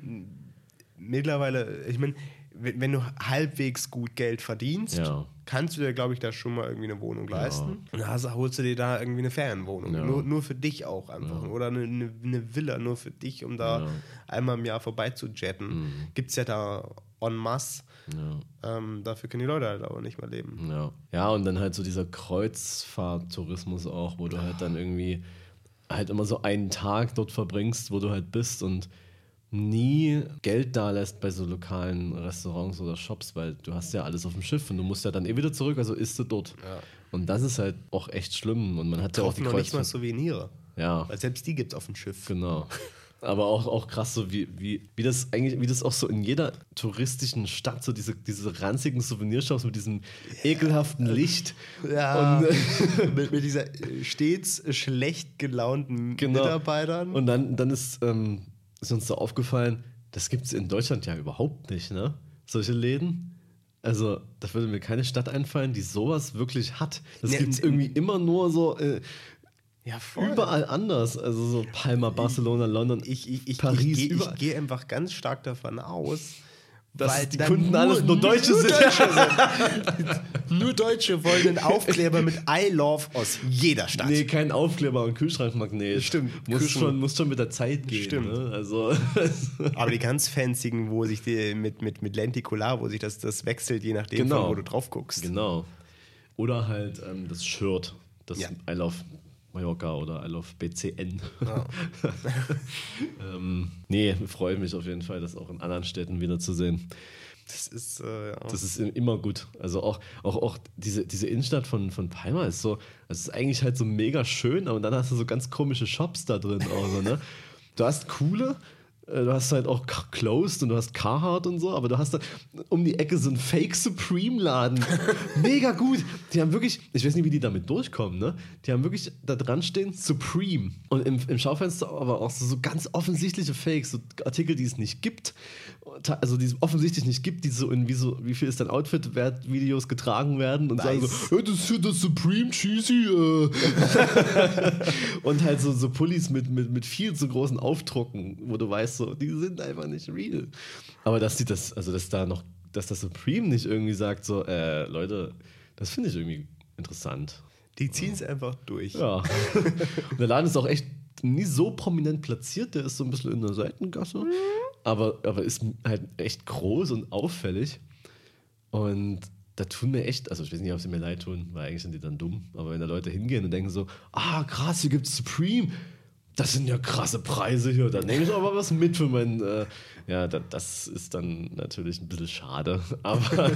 Speaker 2: mittlerweile, ich meine, wenn, du halbwegs gut Geld verdienst,
Speaker 1: Ja.
Speaker 2: kannst du dir, glaube ich, da schon mal irgendwie eine Wohnung leisten. Und dann holst du dir da irgendwie eine Ferienwohnung.
Speaker 1: Ja.
Speaker 2: Nur, nur für dich auch einfach. Oder eine, eine, Villa nur für dich, um da
Speaker 1: Ja.
Speaker 2: einmal im Jahr vorbei zu jetten.
Speaker 1: Mhm.
Speaker 2: Gibt es ja da en masse.
Speaker 1: ja,
Speaker 2: Ähm, dafür können die Leute halt aber nicht mehr leben.
Speaker 1: ja. ja, und dann halt so dieser Kreuzfahrttourismus auch, wo du halt dann irgendwie halt immer so einen Tag dort verbringst, wo du halt bist und nie Geld da lässt bei so lokalen Restaurants oder Shops, weil du hast ja alles auf dem Schiff und du musst ja dann eh wieder zurück, also isst du dort.
Speaker 2: Ja.
Speaker 1: Und das ist halt auch echt schlimm und man hat ja auch die
Speaker 2: noch nicht mal. Souvenire.
Speaker 1: Ja.
Speaker 2: Weil selbst die gibt es auf dem Schiff.
Speaker 1: Genau. Aber auch, auch krass, so wie, wie, wie das eigentlich, wie das auch so in jeder touristischen Stadt, so diese, diese ranzigen Souvenirshops mit diesem ekelhaften Licht.
Speaker 2: Ja,
Speaker 1: Und, äh,
Speaker 2: mit, mit dieser äh, stets schlecht gelaunten
Speaker 1: Genau.
Speaker 2: Mitarbeitern.
Speaker 1: Und dann, dann ist, ähm, ist uns so aufgefallen, das gibt es in Deutschland ja überhaupt nicht, ne? Solche Läden. Also, da würde mir keine Stadt einfallen, die sowas wirklich hat. Das
Speaker 2: Ne,
Speaker 1: gibt es irgendwie immer nur so äh,
Speaker 2: ja,
Speaker 1: überall anders. Also so Palma, Barcelona, London,
Speaker 2: Ich, ich, ich,
Speaker 1: Paris,
Speaker 2: ich,
Speaker 1: überall.
Speaker 2: ich gehe einfach ganz stark davon aus,
Speaker 1: Dass
Speaker 2: weil
Speaker 1: die Kunden alles nur Deutsche sind.
Speaker 2: Deutsche sind. nur Deutsche wollen einen Aufkleber mit I love aus jeder Stadt.
Speaker 1: Nee, kein Aufkleber und Kühlschrankmagnet.
Speaker 2: Stimmt.
Speaker 1: Muss schon, muss schon mit der Zeit gehen.
Speaker 2: Stimmt.
Speaker 1: Ne? Also,
Speaker 2: Aber die ganz fanzigen, wo sich die mit, mit, mit Lenticular, wo sich das, das wechselt, je nachdem,
Speaker 1: Genau.
Speaker 2: von wo du drauf guckst.
Speaker 1: genau. Oder halt ähm, das Shirt. Das
Speaker 2: Ja.
Speaker 1: I love Mallorca oder I love BCN.
Speaker 2: Ja.
Speaker 1: ähm, nee, freue mich auf jeden Fall, das auch in anderen Städten wiederzusehen.
Speaker 2: Das ist, äh, ja.
Speaker 1: Das ist immer gut. Also auch, auch, auch diese, diese Innenstadt von, von Palma ist so, es ist eigentlich halt so mega schön, aber dann hast du so ganz komische Shops da drin auch so, ne? Du hast coole, du hast halt auch Closed und du hast Carhartt und so, aber du hast da um die Ecke so einen Fake Supreme-Laden. Mega gut. Die haben wirklich, ich weiß nicht, wie die damit durchkommen, ne? Die haben wirklich da dran stehen Supreme. Und im, im Schaufenster aber auch so, so ganz offensichtliche Fakes, so Artikel, die es nicht gibt. Also die es offensichtlich nicht gibt, die so in wie, so, wie viel ist dein Outfit wert, Videos getragen werden und sagen
Speaker 2: Nice.
Speaker 1: so, "Hey, das ist hier das Supreme Cheesy. Äh. und halt so, so Pullis mit, mit, mit viel zu großen Aufdrucken, wo du weißt, so, die sind einfach nicht real. Aber dass die das, also dass da noch, dass das Supreme nicht irgendwie sagt, so, äh, Leute, das finde ich irgendwie interessant.
Speaker 2: Die ziehen es einfach durch.
Speaker 1: Ja. und der Laden ist auch echt nie so prominent platziert, der ist so ein bisschen in der Seitengasse, aber, aber ist halt echt groß und auffällig. Und da tun mir echt, also ich weiß nicht, ob sie mir leid tun, weil eigentlich sind die dann dumm, aber wenn da Leute hingehen und denken so, ah krass, hier gibt es Supreme, das sind ja krasse Preise hier, dann nehme ich aber was mit für mein, äh, ja, da, das ist dann natürlich ein bisschen schade, aber,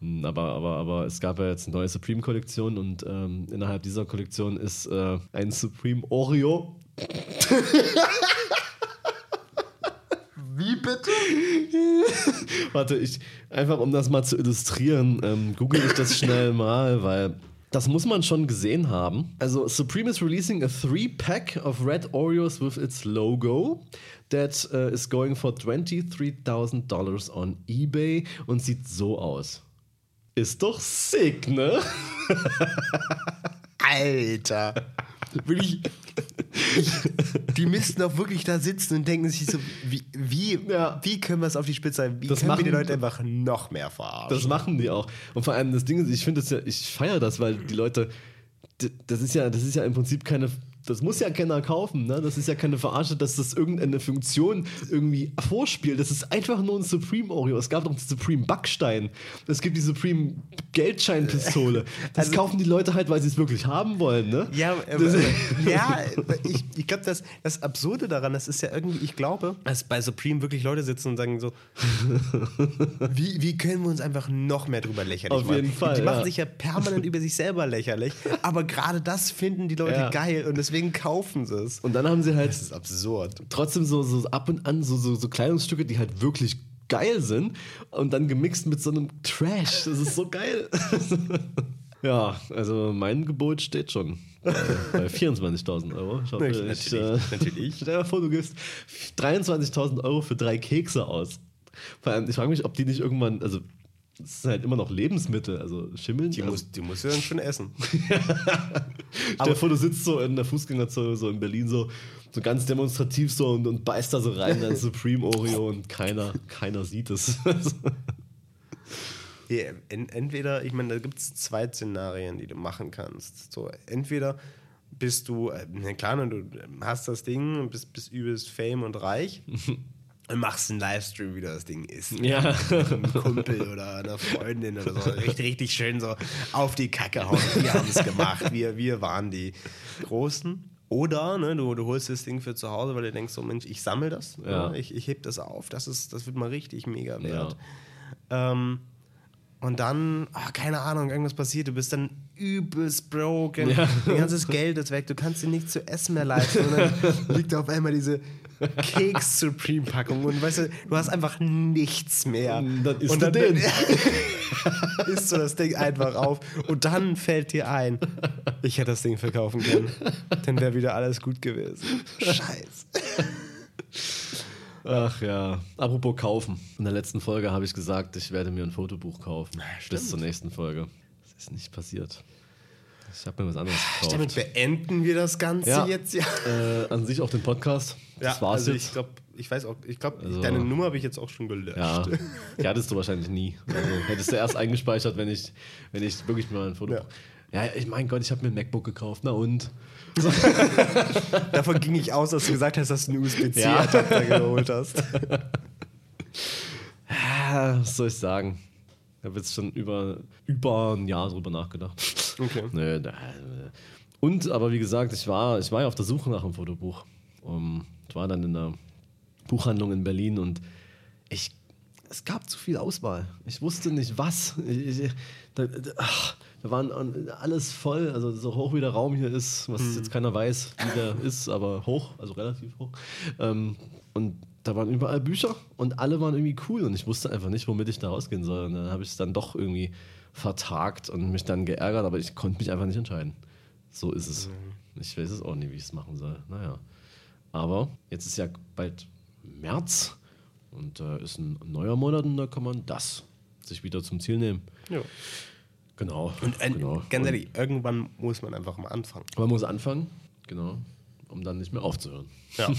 Speaker 1: Hm, aber, aber, aber es gab ja jetzt eine neue Supreme-Kollektion und ähm, innerhalb dieser Kollektion ist äh, ein Supreme Oreo.
Speaker 2: Bitte?
Speaker 1: Warte, ich, einfach um das mal zu illustrieren, ähm, google ich das schnell mal, weil das muss man schon gesehen haben. Also, Supreme is releasing a three-pack of red Oreos with its logo that uh, is going for $23,000 on eBay und sieht so aus. Ist doch sick, ne?
Speaker 2: Alter. Wirklich. Ich, die müssten doch wirklich da sitzen und denken sich so, wie, wie,
Speaker 1: Ja.
Speaker 2: wie können wir es auf die Spitze halten? Wie
Speaker 1: Das
Speaker 2: können wir die
Speaker 1: machen-
Speaker 2: Leute einfach noch mehr verarschen?
Speaker 1: Das machen die auch. Und vor allem das Ding ist, ich finde das ja, ich feiere das, weil die Leute, das ist ja, das ist ja im Prinzip keine das muss ja keiner kaufen, ne? Das ist ja keine Verarsche, dass das irgendeine Funktion irgendwie vorspielt. Das ist einfach nur ein Supreme Oreo. Es gab doch die Supreme Backstein. Es gibt die Supreme Geldscheinpistole. Das
Speaker 2: Also-
Speaker 1: kaufen die Leute halt, weil sie es wirklich haben wollen, ne?
Speaker 2: Ja, äh, ja ich, ich glaube, das, das Absurde daran, das ist ja irgendwie, ich glaube, dass bei Supreme wirklich Leute sitzen und sagen so, wie, wie können wir uns einfach noch mehr drüber lächerlich
Speaker 1: Auf
Speaker 2: machen?
Speaker 1: jeden Fall,
Speaker 2: Die machen
Speaker 1: ja.
Speaker 2: sich ja permanent über sich selber lächerlich, aber gerade das finden die Leute
Speaker 1: Ja.
Speaker 2: geil und deswegen kaufen sie es.
Speaker 1: Und dann haben sie halt
Speaker 2: Das ist absurd.
Speaker 1: trotzdem so, so ab und an so, so, so Kleidungsstücke, die halt wirklich geil sind und dann gemixt mit so einem Trash. Das ist so geil. ja, also mein Gebot steht schon. Bei bei 24.000 Euro. Ich hoffe,
Speaker 2: Natürlich,
Speaker 1: ich, äh,
Speaker 2: natürlich.
Speaker 1: Stell dir vor, du gibst 23.000 Euro für drei Kekse aus. Vor allem, ich frage mich, ob die nicht irgendwann, also es sind halt immer noch Lebensmittel, also schimmeln.
Speaker 2: Die,
Speaker 1: also,
Speaker 2: muss, die musst du dann schon essen.
Speaker 1: Stell dir vor, du sitzt so in der Fußgängerzone so in Berlin so, so ganz demonstrativ so und, und beißt da so rein in Supreme Oreo und keiner, keiner sieht es.
Speaker 2: Ja, en, entweder, ich meine, da gibt es zwei Szenarien, die du machen kannst. So, entweder bist du, äh, klar, du hast das Ding und bist, bist übelst Fame und reich machst einen Livestream, wie du das Ding isst.
Speaker 1: ja.
Speaker 2: Mit einem Kumpel oder einer Freundin oder so. Richtig, richtig schön so auf die Kacke hauen. Wir haben es gemacht. Wir, wir waren die Großen. Oder ne, du, du holst das Ding für zu Hause, weil du denkst, so Mensch, ich sammle das.
Speaker 1: Ja.
Speaker 2: Ne, ich, ich heb das auf. Das, ist, das wird mal richtig mega
Speaker 1: Ja.
Speaker 2: wert. Ähm, und dann, ah, keine Ahnung, irgendwas passiert, du bist dann übelst broken,
Speaker 1: Ja.
Speaker 2: dein ganzes Geld ist weg, du kannst dir nichts zu essen mehr leisten und dann liegt auf einmal diese Keks-Supreme-Packung und weißt du, du hast einfach nichts mehr.
Speaker 1: Dann isst
Speaker 2: und dann
Speaker 1: den.
Speaker 2: isst du das Ding einfach auf und dann fällt dir ein, ich hätte das Ding verkaufen können, dann wäre wieder alles gut gewesen. Scheiße.
Speaker 1: Ach ja. Apropos kaufen. In der letzten Folge habe ich gesagt, ich werde mir ein Fotobuch kaufen. Bis zur nächsten Folge. Das ist nicht passiert. Ich habe mir was anderes
Speaker 2: Damit
Speaker 1: gekauft.
Speaker 2: beenden wir das Ganze
Speaker 1: Ja.
Speaker 2: jetzt, ja.
Speaker 1: Äh, an sich auch den Podcast. Das
Speaker 2: ja,
Speaker 1: war's
Speaker 2: also
Speaker 1: jetzt.
Speaker 2: ich glaube, ich weiß auch, ich glaube,
Speaker 1: Also-
Speaker 2: deine Nummer habe ich jetzt auch schon gelöscht.
Speaker 1: Ja, die hattest du wahrscheinlich nie. Also, hättest du erst eingespeichert, wenn ich, wenn ich wirklich mal ein Foto.
Speaker 2: Ja.
Speaker 1: Ja, ich mein Gott, ich habe mir ein MacBook gekauft. Na und?
Speaker 2: Davon ging ich aus, dass du gesagt hast, dass du einen
Speaker 1: Ja.
Speaker 2: USB-C-Adapter geholt hast.
Speaker 1: Ah, was soll ich sagen? Habe jetzt schon über, über ein Jahr drüber nachgedacht.
Speaker 2: Okay.
Speaker 1: Nö, da, und, aber wie gesagt, ich war, ich war ja auf der Suche nach einem Fotobuch. Um, ich war dann in einer Buchhandlung in Berlin und ich, es gab zu viel Auswahl. Ich wusste nicht was. Ich, ich, da, da, ach, da waren alles voll, also so hoch wie der Raum hier ist, was jetzt keiner weiß, wie der ist, aber hoch, also relativ hoch. Ähm, und da waren überall Bücher und alle waren irgendwie cool und ich wusste einfach nicht, womit ich da rausgehen soll. Und dann habe ich es dann doch irgendwie vertagt und mich dann geärgert, aber ich konnte mich einfach nicht entscheiden. So ist es. Ich weiß es auch nicht, wie ich es machen soll. Naja. Aber jetzt ist ja bald März und äh, ist ein neuer Monat und da kann man das sich wieder zum Ziel nehmen.
Speaker 2: Ja.
Speaker 1: Genau.
Speaker 2: Und äh,
Speaker 1: genau.
Speaker 2: ganz ehrlich, irgendwann muss man einfach mal anfangen.
Speaker 1: man muss anfangen, genau, um dann nicht mehr aufzuhören.
Speaker 2: Ja.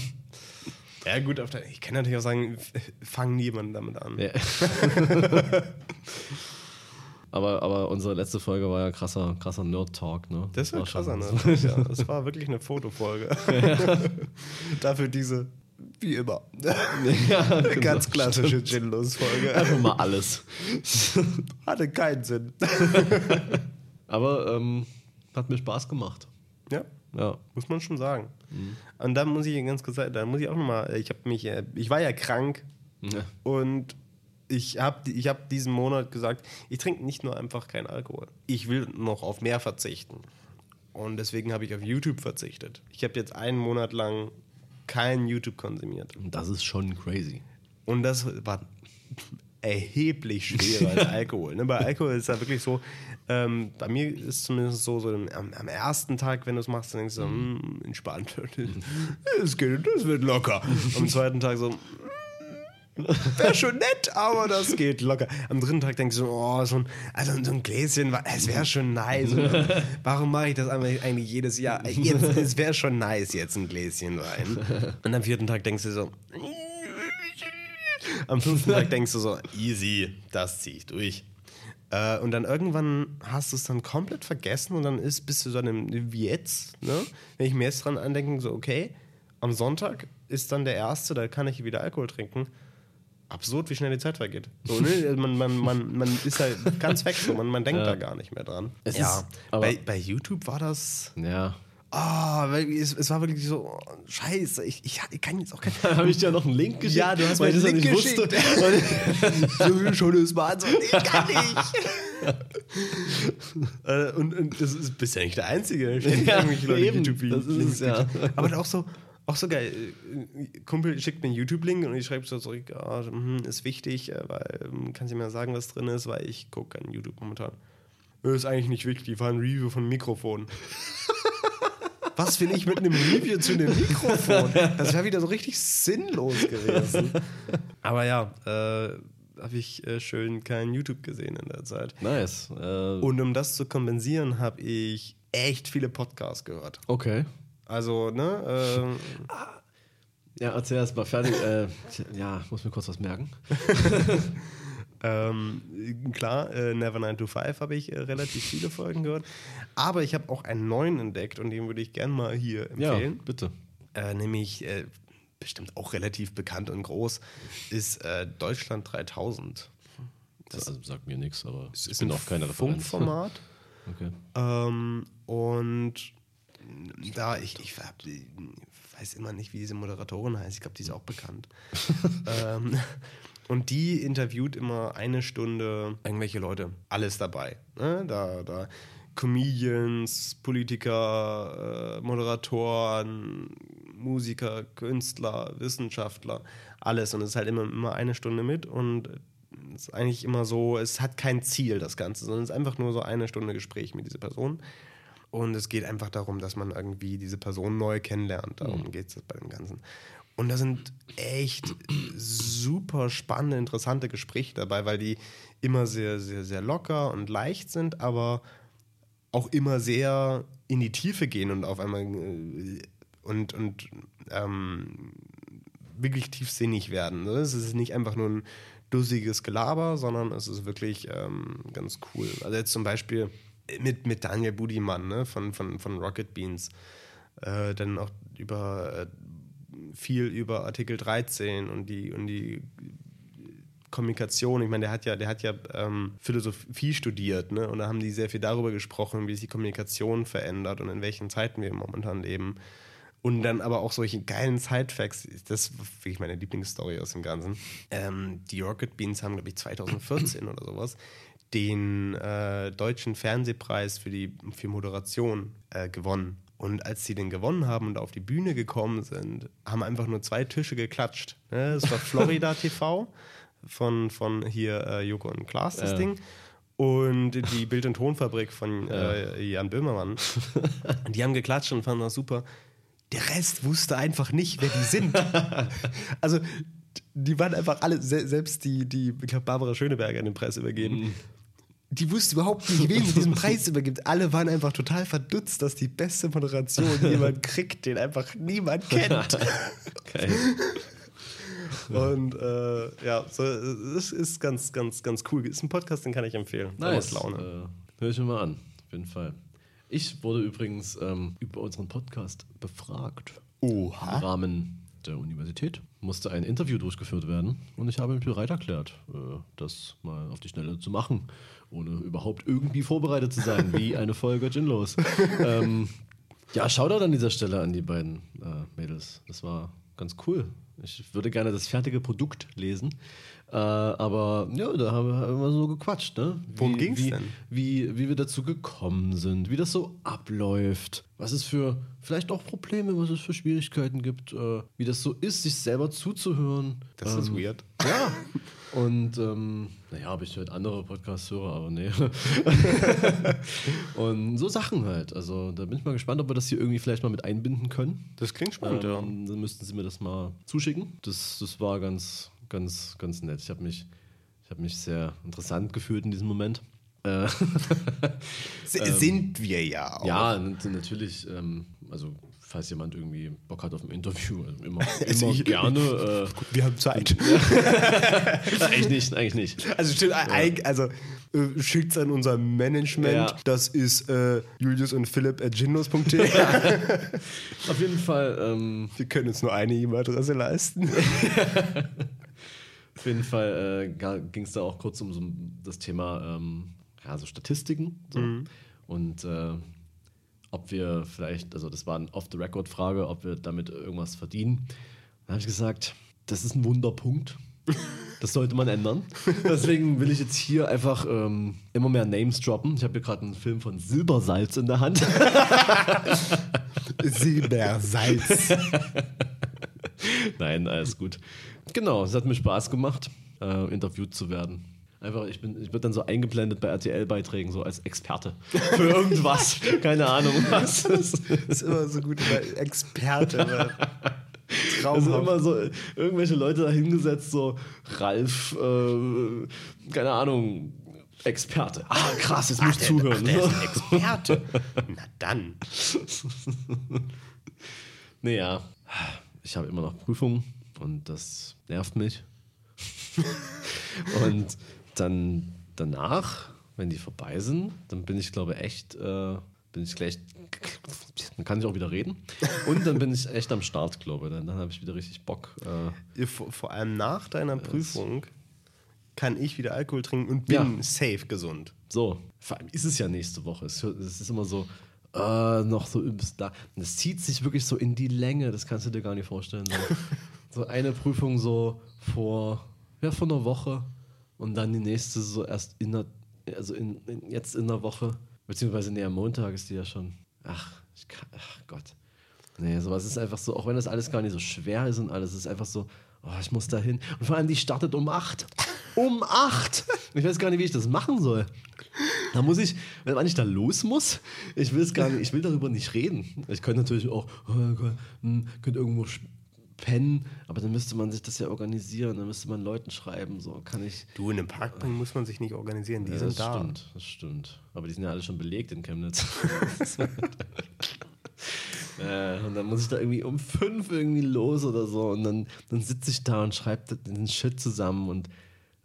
Speaker 2: ja, gut, auf der, ich kann natürlich auch sagen, fang niemanden damit an.
Speaker 1: Ja. aber, aber unsere letzte Folge war ja krasser, krasser Nerd-Talk, ne?
Speaker 2: Das war krasser,
Speaker 1: schon-
Speaker 2: ne? Ja, das war wirklich eine Fotofolge. Dafür diese, wie immer,
Speaker 1: ja, genau.
Speaker 2: ganz klassische Gin-Los-Folge.
Speaker 1: Einfach mal alles.
Speaker 2: Hatte keinen Sinn.
Speaker 1: Aber ähm, hat mir Spaß gemacht.
Speaker 2: Ja,
Speaker 1: Ja.
Speaker 2: muss man schon sagen.
Speaker 1: Mhm.
Speaker 2: Und da muss ich ganz kurz sagen, da muss ich auch nochmal, ich habe mich, äh, ich war ja krank
Speaker 1: ja.
Speaker 2: und ich habe ich hab diesen Monat gesagt, ich trinke nicht nur einfach keinen Alkohol. Ich will noch auf mehr verzichten. Und deswegen habe ich auf YouTube verzichtet. Ich habe jetzt einen Monat lang kein YouTube konsumiert.
Speaker 1: Und das ist schon crazy.
Speaker 2: Und das war erheblich schwerer als Alkohol. Ne? Bei Alkohol ist es ja wirklich so, ähm, bei mir ist es zumindest so, so am, am ersten Tag, wenn du es machst, dann denkst du so, hm, entspannt. Es geht, das wird locker. Am zweiten Tag so, wäre schon nett, aber das geht locker. Am dritten Tag denkst du, oh, so ein, also so ein Gläschen, es wäre schon nice. Und warum mache ich das eigentlich jedes Jahr? Jetzt, es wäre schon nice, jetzt ein Gläschen Wein. Und am vierten Tag denkst du so, am fünften Tag denkst du so, easy, das ziehe ich durch. Äh, und dann irgendwann hast du es dann komplett vergessen und dann ist, bist du so einem wie jetzt, ne? Wenn ich mir jetzt dran andenke, so, okay, am Sonntag ist dann der erste, da kann ich wieder Alkohol trinken. Absurd, wie schnell die Zeit vergeht. So, ne? man, man, man, man ist halt ganz weg, so. man, man denkt
Speaker 1: Ja.
Speaker 2: da gar nicht mehr dran.
Speaker 1: Es
Speaker 2: ja,
Speaker 1: ist-
Speaker 2: bei, bei YouTube war das.
Speaker 1: Ja.
Speaker 2: Ah, weil es, es war wirklich so, oh, scheiße, ich, ich, ich kann jetzt auch kein.
Speaker 1: Da habe ich dir noch einen Link geschickt.
Speaker 2: Ja, du hast mir
Speaker 1: ich
Speaker 2: einen
Speaker 1: das
Speaker 2: Link
Speaker 1: nicht
Speaker 2: geschickt. so schon ist man so, nee, kann nicht. Äh, und, und das ist, bist ja nicht der Einzige.
Speaker 1: Ja, eben, das ist es, ja.
Speaker 2: Aber auch so, auch so geil. äh, Kumpel schickt mir einen YouTube-Link und ich schreibe so zurück, mhm, ist wichtig, äh, weil ähm, kannst du mir sagen, was drin ist, weil ich gucke kein YouTube momentan. Ist eigentlich nicht wichtig, war ein Review von Mikrofon. Was will ich mit einem Review zu einem Mikrofon? Das wäre wieder so richtig sinnlos gewesen. Aber ja, äh, habe ich äh, schön kein YouTube gesehen in der Zeit.
Speaker 1: Nice. Äh,
Speaker 2: Und um das zu kompensieren, habe ich echt viele Podcasts gehört.
Speaker 1: okay.
Speaker 2: Also, ne?
Speaker 1: Ja, erzähl erst mal fertig. äh, ja, muss mir kurz was merken.
Speaker 2: Ähm, klar, äh, Never 9 to 5 habe ich äh, relativ viele Folgen gehört. Aber ich habe auch einen neuen entdeckt und den würde ich gerne mal hier
Speaker 1: Ja,
Speaker 2: empfehlen.
Speaker 1: bitte.
Speaker 2: äh, nämlich äh, bestimmt auch relativ bekannt und groß, ist äh, Deutschland 3000.
Speaker 1: Das also, sagt mir nichts, aber
Speaker 2: Es
Speaker 1: ich
Speaker 2: ist
Speaker 1: bin auch keine Referenz.
Speaker 2: Funkformat.
Speaker 1: Okay.
Speaker 2: ähm, und da, ich, ich hab, weiß immer nicht, wie diese Moderatorin heißt. Ich glaube, die ist auch bekannt. ähm, und die interviewt immer eine Stunde irgendwelche Leute. Alles dabei. Ne? Da, da Comedians, Politiker, äh, Moderatoren, Musiker, Künstler, Wissenschaftler, alles. Und es ist halt immer, immer eine Stunde mit und es ist eigentlich immer so, es hat kein Ziel, das Ganze, sondern es ist einfach nur so eine Stunde Gespräch mit dieser Person. Und es geht einfach darum, dass man irgendwie diese Person neu kennenlernt. Darum geht es bei dem Ganzen. Und da sind echt super spannende, interessante Gespräche dabei, weil die immer sehr, sehr, sehr locker und leicht sind, aber auch immer sehr in die Tiefe gehen und auf einmal äh, und, und ähm, wirklich tiefsinnig werden. ne? Es ist nicht einfach nur ein dussiges Gelaber, sondern es ist wirklich ähm, ganz cool. Also jetzt zum Beispiel mit, mit Daniel Budimann ne, von, von, von Rocket Beans, äh, dann auch über äh, viel über Artikel 13 und die, und die Kommunikation. Ich meine, der hat ja, der hat ja ähm, Philosophie studiert, ne? Und da haben die sehr viel darüber gesprochen, wie sich die Kommunikation verändert und in welchen Zeiten wir momentan leben. Und dann aber auch solche geilen Side-Facts. Das ist wirklich meine Lieblingsstory aus dem Ganzen. Ähm, die Rocket Beans haben, glaube ich, 2014 oder sowas den äh, deutschen Fernsehpreis für die für Moderation äh, gewonnen. Und als sie den gewonnen haben und auf die Bühne gekommen sind, haben einfach nur zwei Tische geklatscht. Ne? Das war Florida TV von, von hier äh, Joko und Klaas, das
Speaker 1: Ja.
Speaker 2: Ding. Und die Bild- und Tonfabrik von äh, Jan Böhmermann. die haben geklatscht und fanden das super. Der Rest wusste einfach nicht, wer die sind. also, die waren einfach alle, se selbst die, die ich glaube, Barbara Schöneberger den Preis übergeben. Die wusste überhaupt nicht, wen sie diesen Preis übergibt. Alle waren einfach total verdutzt, dass die beste Moderation jemand kriegt, den einfach niemand kennt.
Speaker 1: Geil.
Speaker 2: Und äh, ja, so, es ist ganz, ganz, ganz cool. Ist ein Podcast, den kann ich empfehlen.
Speaker 1: Nice.
Speaker 2: Laune.
Speaker 1: Äh, hör ich mir mal an. Auf jeden Fall. Ich wurde übrigens ähm, über unseren Podcast befragt. Im
Speaker 2: Oha.
Speaker 1: Rahmen der Universität musste ein Interview durchgeführt werden und ich habe mich bereit erklärt, äh, das mal auf die Schnelle zu machen, ohne überhaupt irgendwie vorbereitet zu sein, wie eine Folge Ginlos. ähm, ja, Shoutout an dieser Stelle an die beiden äh, Mädels. Das war ganz cool. Ich würde gerne das fertige Produkt lesen. Äh, aber ja, da haben wir immer so gequatscht, ne?
Speaker 2: Worum ging's
Speaker 1: wie,
Speaker 2: denn?
Speaker 1: Wie, wie wir dazu gekommen sind, wie das so abläuft, was es für vielleicht auch Probleme, was es für Schwierigkeiten gibt, äh, wie das so ist, sich selber zuzuhören.
Speaker 2: Das ist
Speaker 1: Ähm,
Speaker 2: weird.
Speaker 1: Ja. Und ähm, naja, ob ich halt andere Podcasts höre, aber nee. Und so Sachen halt. Also da bin ich mal gespannt, ob wir das hier irgendwie vielleicht mal mit einbinden können.
Speaker 2: Das klingt spannend, ja.
Speaker 1: Ähm, dann müssten Sie mir das mal zuschicken. Das, das war ganz, ganz, ganz nett. Ich habe mich, ich hab mich sehr interessant gefühlt in diesem Moment. Äh,
Speaker 2: sind wir ja auch.
Speaker 1: ja, natürlich, ähm, also falls jemand irgendwie Bock hat auf ein Interview, also immer,
Speaker 2: Also
Speaker 1: immer
Speaker 2: ich-
Speaker 1: gerne. Äh,
Speaker 2: Wir haben Zeit.
Speaker 1: eigentlich nicht, eigentlich nicht.
Speaker 2: Also, stimmt, eig- also äh, schickt's an unser Management.
Speaker 1: Ja.
Speaker 2: Das ist äh, Julius und Philipp at ginlos.de.
Speaker 1: Auf jeden Fall, ähm,
Speaker 2: Wir können uns nur eine E-Mail-Adresse leisten.
Speaker 1: Auf jeden Fall äh, ging es da auch kurz um so das Thema ähm, ja, so Statistiken. So. Und äh, ob wir vielleicht, also das war eine Off-the-Record-Frage, ob wir damit irgendwas verdienen. Dann habe ich gesagt, das ist ein Wunderpunkt. Das sollte man ändern. Deswegen will ich jetzt hier einfach ähm, immer mehr Names droppen. Ich habe hier gerade einen Film von Silbersalz in der Hand.
Speaker 2: Silbersalz.
Speaker 1: Nein, alles gut. Genau, es hat mir Spaß gemacht, äh, interviewt zu werden. Einfach, ich bin, ich werde dann so eingeblendet bei RTL-Beiträgen, so als Experte. Für irgendwas. Keine Ahnung was. Das
Speaker 2: ist immer so gut, weil Experte wird.
Speaker 1: Also
Speaker 2: Traumhaft.
Speaker 1: immer so irgendwelche Leute da hingesetzt, so Ralf, äh, keine Ahnung, Experte. Ah, krass, jetzt muss ich zuhören.
Speaker 2: Der ist ein Experte. Na dann.
Speaker 1: Naja, ich habe immer noch Prüfungen und das nervt mich. und dann danach, wenn die vorbei sind, dann bin ich, glaube echt, äh, bin ich gleich, dann kann ich auch wieder reden. Und dann bin ich echt am Start, glaube ich. Dann, dann habe ich wieder richtig Bock. Äh,
Speaker 2: Vor, vor allem nach deiner Prüfung kann ich wieder Alkohol trinken und bin
Speaker 1: Ja.
Speaker 2: safe gesund.
Speaker 1: So, vor allem ist es ja nächste Woche. Es ist immer so, äh, noch so übelst da. Und es zieht sich wirklich so in die Länge, das kannst du dir gar nicht vorstellen. So, so eine Prüfung so vor, ja, vor einer Woche und dann die nächste so erst in der, also in, in, jetzt in der Woche, beziehungsweise nee, am Montag ist die ja schon. Ach, ich kann, ach Gott. Nee, sowas ist einfach so, auch wenn das alles gar nicht so schwer ist und alles, ist einfach so, oh, ich muss da hin. Und vor allem, die startet um 8. Um 8! Ich weiß gar nicht, wie ich das machen soll. Da muss ich, wenn ich da los muss, ich will es gar nicht, ich will darüber nicht reden. Ich könnte natürlich auch, oh hm, könnte irgendwo pennen, aber dann müsste man sich das ja organisieren, dann müsste man Leuten schreiben, so kann ich.
Speaker 2: Du, in einem Parkbank muss man sich nicht organisieren, die
Speaker 1: Ja,
Speaker 2: sind
Speaker 1: das
Speaker 2: da.
Speaker 1: stimmt, das stimmt. Aber die sind ja alle schon belegt in Chemnitz. äh, und dann muss ich da irgendwie um fünf irgendwie los oder so. Und dann, dann sitze ich da und schreibe den Shit zusammen und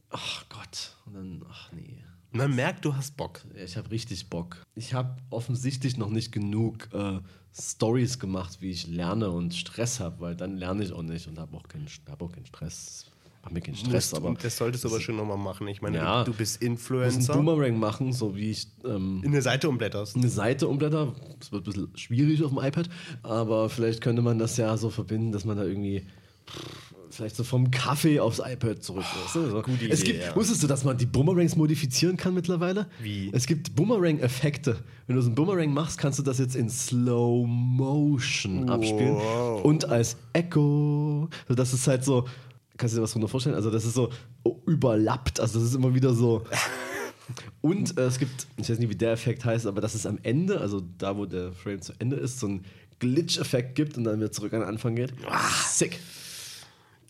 Speaker 1: ach Gott. Und dann, ach nee.
Speaker 2: Man merkt, du hast Bock.
Speaker 1: Ja, Ich habe richtig Bock. Ich habe offensichtlich noch nicht genug äh, Stories gemacht, wie ich lerne und Stress habe, weil dann lerne ich auch nicht und habe auch, keinen- hab auch keinen Stress. Mach mir keinen Stress,
Speaker 2: Musst-
Speaker 1: aber
Speaker 2: das solltest du aber schon nochmal machen. Ich meine,
Speaker 1: Ja.
Speaker 2: du, du bist
Speaker 1: ich muss
Speaker 2: Influencer.
Speaker 1: einen Boomerang machen, so wie ich ähm,
Speaker 2: in eine Seite umblätterst.
Speaker 1: eine Seite umblätter. Das wird ein bisschen schwierig auf dem iPad, aber vielleicht könnte man das ja so verbinden, dass man da irgendwie pff, vielleicht so vom Kaffee aufs iPad zurück ist. So.
Speaker 2: gute
Speaker 1: es
Speaker 2: Idee,
Speaker 1: gibt,
Speaker 2: ja.
Speaker 1: Wusstest du, dass man die Boomerangs modifizieren kann mittlerweile?
Speaker 2: Wie?
Speaker 1: Es gibt Boomerang-Effekte. Wenn du so einen Boomerang machst, kannst du das jetzt in Slow Motion abspielen
Speaker 2: Wow.
Speaker 1: und als Echo. So, das ist halt so. Kannst du dir was drunter vorstellen? Also, das ist so oh, überlappt. Also, das ist immer wieder so. Und äh, es gibt, ich weiß nicht, wie der Effekt heißt, aber dass es am Ende, also da, wo der Frame zu Ende ist, so einen Glitch-Effekt gibt und dann wieder zurück an den Anfang geht. Sick.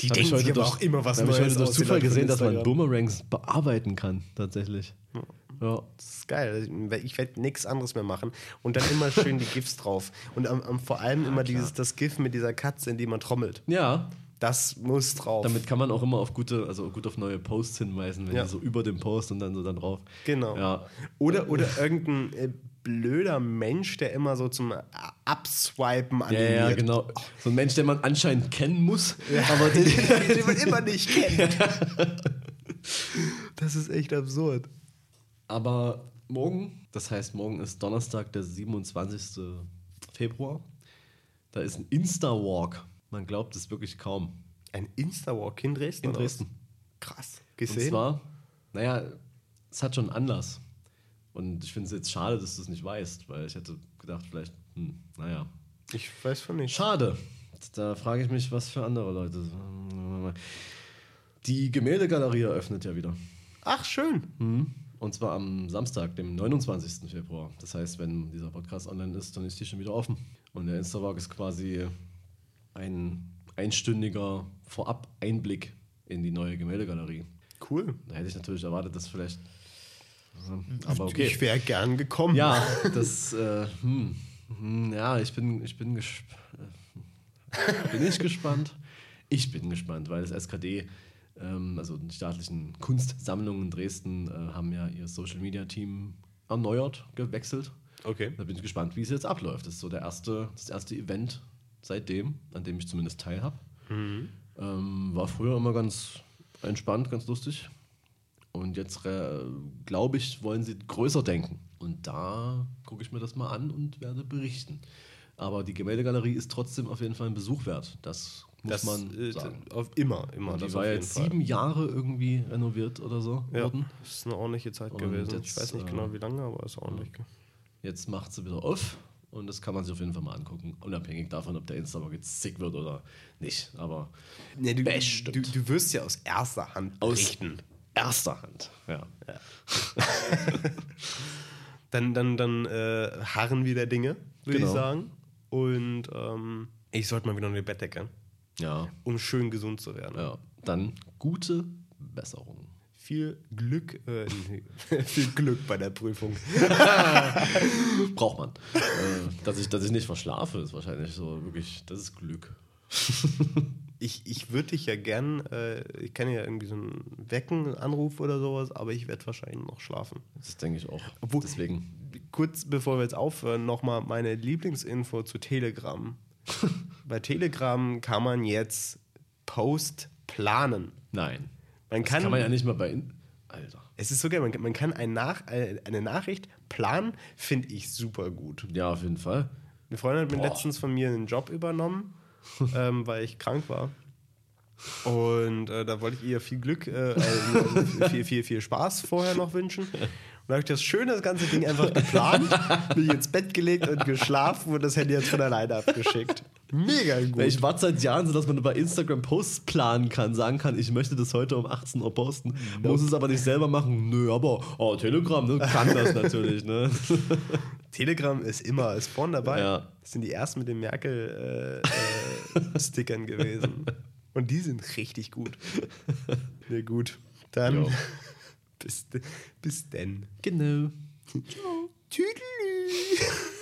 Speaker 2: Die
Speaker 1: Hab
Speaker 2: denken sich aber auch immer was
Speaker 1: hab
Speaker 2: Neues
Speaker 1: ich heute durch Zufall gesehen, dass man. Boomerangs bearbeiten kann, tatsächlich. Ja.
Speaker 2: Das ist geil. Ich werde nichts anderes mehr machen. Und dann immer schön die GIFs drauf. Und am, am, vor allem immer dieses, das GIF mit dieser Katze, in die man trommelt.
Speaker 1: Ja,
Speaker 2: Das muss drauf.
Speaker 1: damit kann man auch immer auf gute, also gut auf neue Posts hinweisen, wenn
Speaker 2: Ja.
Speaker 1: so über dem Post und dann so dann drauf.
Speaker 2: Genau.
Speaker 1: Ja.
Speaker 2: Oder, oder irgendein äh, blöder Mensch, der immer so zum Abswipen
Speaker 1: Ja,
Speaker 2: animiert.
Speaker 1: ja, genau. So ein Mensch, den man anscheinend kennen muss, aber den,
Speaker 2: den man immer nicht kennt. Das ist echt absurd.
Speaker 1: Aber morgen, das heißt, morgen ist Donnerstag, der 27. Februar. Da ist ein Insta-Walk. Man glaubt es wirklich kaum.
Speaker 2: Ein Insta-Walk in Dresden?
Speaker 1: In Dresden.
Speaker 2: Krass.
Speaker 1: Und
Speaker 2: Gesehen?
Speaker 1: zwar, naja, es hat schon einen Anlass. Und ich finde es jetzt schade, dass du es nicht weißt, weil ich hätte gedacht, vielleicht, hm, naja.
Speaker 2: ich weiß von nicht.
Speaker 1: Schade. Da frage ich mich, was für andere Leute. Die Gemäldegalerie eröffnet ja wieder.
Speaker 2: Ach, schön.
Speaker 1: Und zwar am Samstag, dem 29. Februar. Das heißt, wenn dieser Podcast online ist, dann ist die schon wieder offen. Und der Instawalk ist quasi ein einstündiger Vorab-Einblick in die neue Gemäldegalerie.
Speaker 2: Cool.
Speaker 1: Da hätte ich natürlich erwartet, dass vielleicht Aber okay.
Speaker 2: Ich wäre gern gekommen.
Speaker 1: Ja, das, äh, hm, hm, ja, ich bin, ich bin, gesp äh, bin ich gespannt. Ich bin gespannt, weil das SKD, ähm, also die staatlichen Kunstsammlungen in Dresden, äh, haben ja ihr Social Media Team erneuert, gewechselt.
Speaker 2: Okay.
Speaker 1: Da bin ich gespannt, wie es jetzt abläuft. Das ist so der erste, das erste Event seitdem, an dem ich zumindest teilhabe.
Speaker 2: Mhm.
Speaker 1: Ähm, war früher immer ganz entspannt, ganz lustig. Und jetzt, äh, glaube ich, wollen sie größer denken. Und da gucke ich mir das mal an und werde berichten. Aber die Gemäldegalerie ist trotzdem auf jeden Fall ein Besuch wert. Das muss
Speaker 2: Das
Speaker 1: man
Speaker 2: äh,
Speaker 1: sagen.
Speaker 2: auf immer, immer.
Speaker 1: Und die war jetzt sieben Jahre irgendwie renoviert oder so
Speaker 2: Ja,
Speaker 1: worden.
Speaker 2: das ist eine ordentliche Zeit
Speaker 1: Und
Speaker 2: gewesen.
Speaker 1: jetzt,
Speaker 2: ich weiß nicht
Speaker 1: äh,
Speaker 2: genau wie lange, aber es ist ordentlich.
Speaker 1: Jetzt macht sie wieder auf und das kann man sich auf jeden Fall mal angucken. Unabhängig davon, ob der Instagram jetzt sick wird oder nicht. Aber
Speaker 2: Nee, du,
Speaker 1: Bestimmt.
Speaker 2: du, du wirst ja aus erster Hand
Speaker 1: Aus-
Speaker 2: berichten.
Speaker 1: Erster Hand. Ja.
Speaker 2: Dann, dann, dann äh, harren wir der Dinge, würde
Speaker 1: Genau.
Speaker 2: ich sagen. Und ähm, ich sollte mal wieder eine Bettdecke,
Speaker 1: Ja.
Speaker 2: um schön gesund zu werden.
Speaker 1: ja. Dann gute Besserung.
Speaker 2: Viel Glück, äh, nee, viel Glück bei der Prüfung.
Speaker 1: Braucht man. äh, dass, ich, dass ich nicht verschlafe, ist wahrscheinlich so wirklich, das ist Glück.
Speaker 2: Ich, ich würde dich ja gern, äh, ich kann ja irgendwie so einen Wecken, Anruf oder sowas, aber ich werde wahrscheinlich noch schlafen.
Speaker 1: Das denke ich auch.
Speaker 2: Obwohl-
Speaker 1: Deswegen.
Speaker 2: Kurz bevor wir jetzt aufhören, nochmal meine Lieblingsinfo zu Telegram. Bei Telegram kann man jetzt Post planen.
Speaker 1: Nein.
Speaker 2: Man
Speaker 1: Das
Speaker 2: kann,
Speaker 1: kann man ja nicht mal bei. In Alter.
Speaker 2: es ist so geil, man, kann- man kann ein Nach, äh, eine Nachricht planen, finde ich super gut.
Speaker 1: Ja, auf jeden Fall.
Speaker 2: Eine Freundin hat mir letztens von mir einen Job übernommen, ähm, weil ich krank war. Und äh, da wollte ich ihr viel Glück, äh, äh, viel, viel, viel Spaß vorher noch wünschen. Und da habe ich das schöne das ganze Ding einfach geplant, mich ins Bett gelegt und geschlafen und das Handy jetzt von alleine abgeschickt. Mega gut.
Speaker 1: Ich warte seit Jahren so, dass man bei Instagram Posts planen kann, sagen kann, ich möchte das heute um 18 Uhr posten, muss es aber nicht selber machen. Nö, aber oh, Telegram ne, kann das natürlich. Ne?
Speaker 2: Telegram ist immer, ist vorne dabei.
Speaker 1: Ja.
Speaker 2: Das sind die ersten mit den Merkel-Stickern gewesen. Und die sind richtig gut. Ja, gut. Dann
Speaker 1: Jo.
Speaker 2: Bis, bis denn.
Speaker 1: Genau.
Speaker 2: Tüdelü.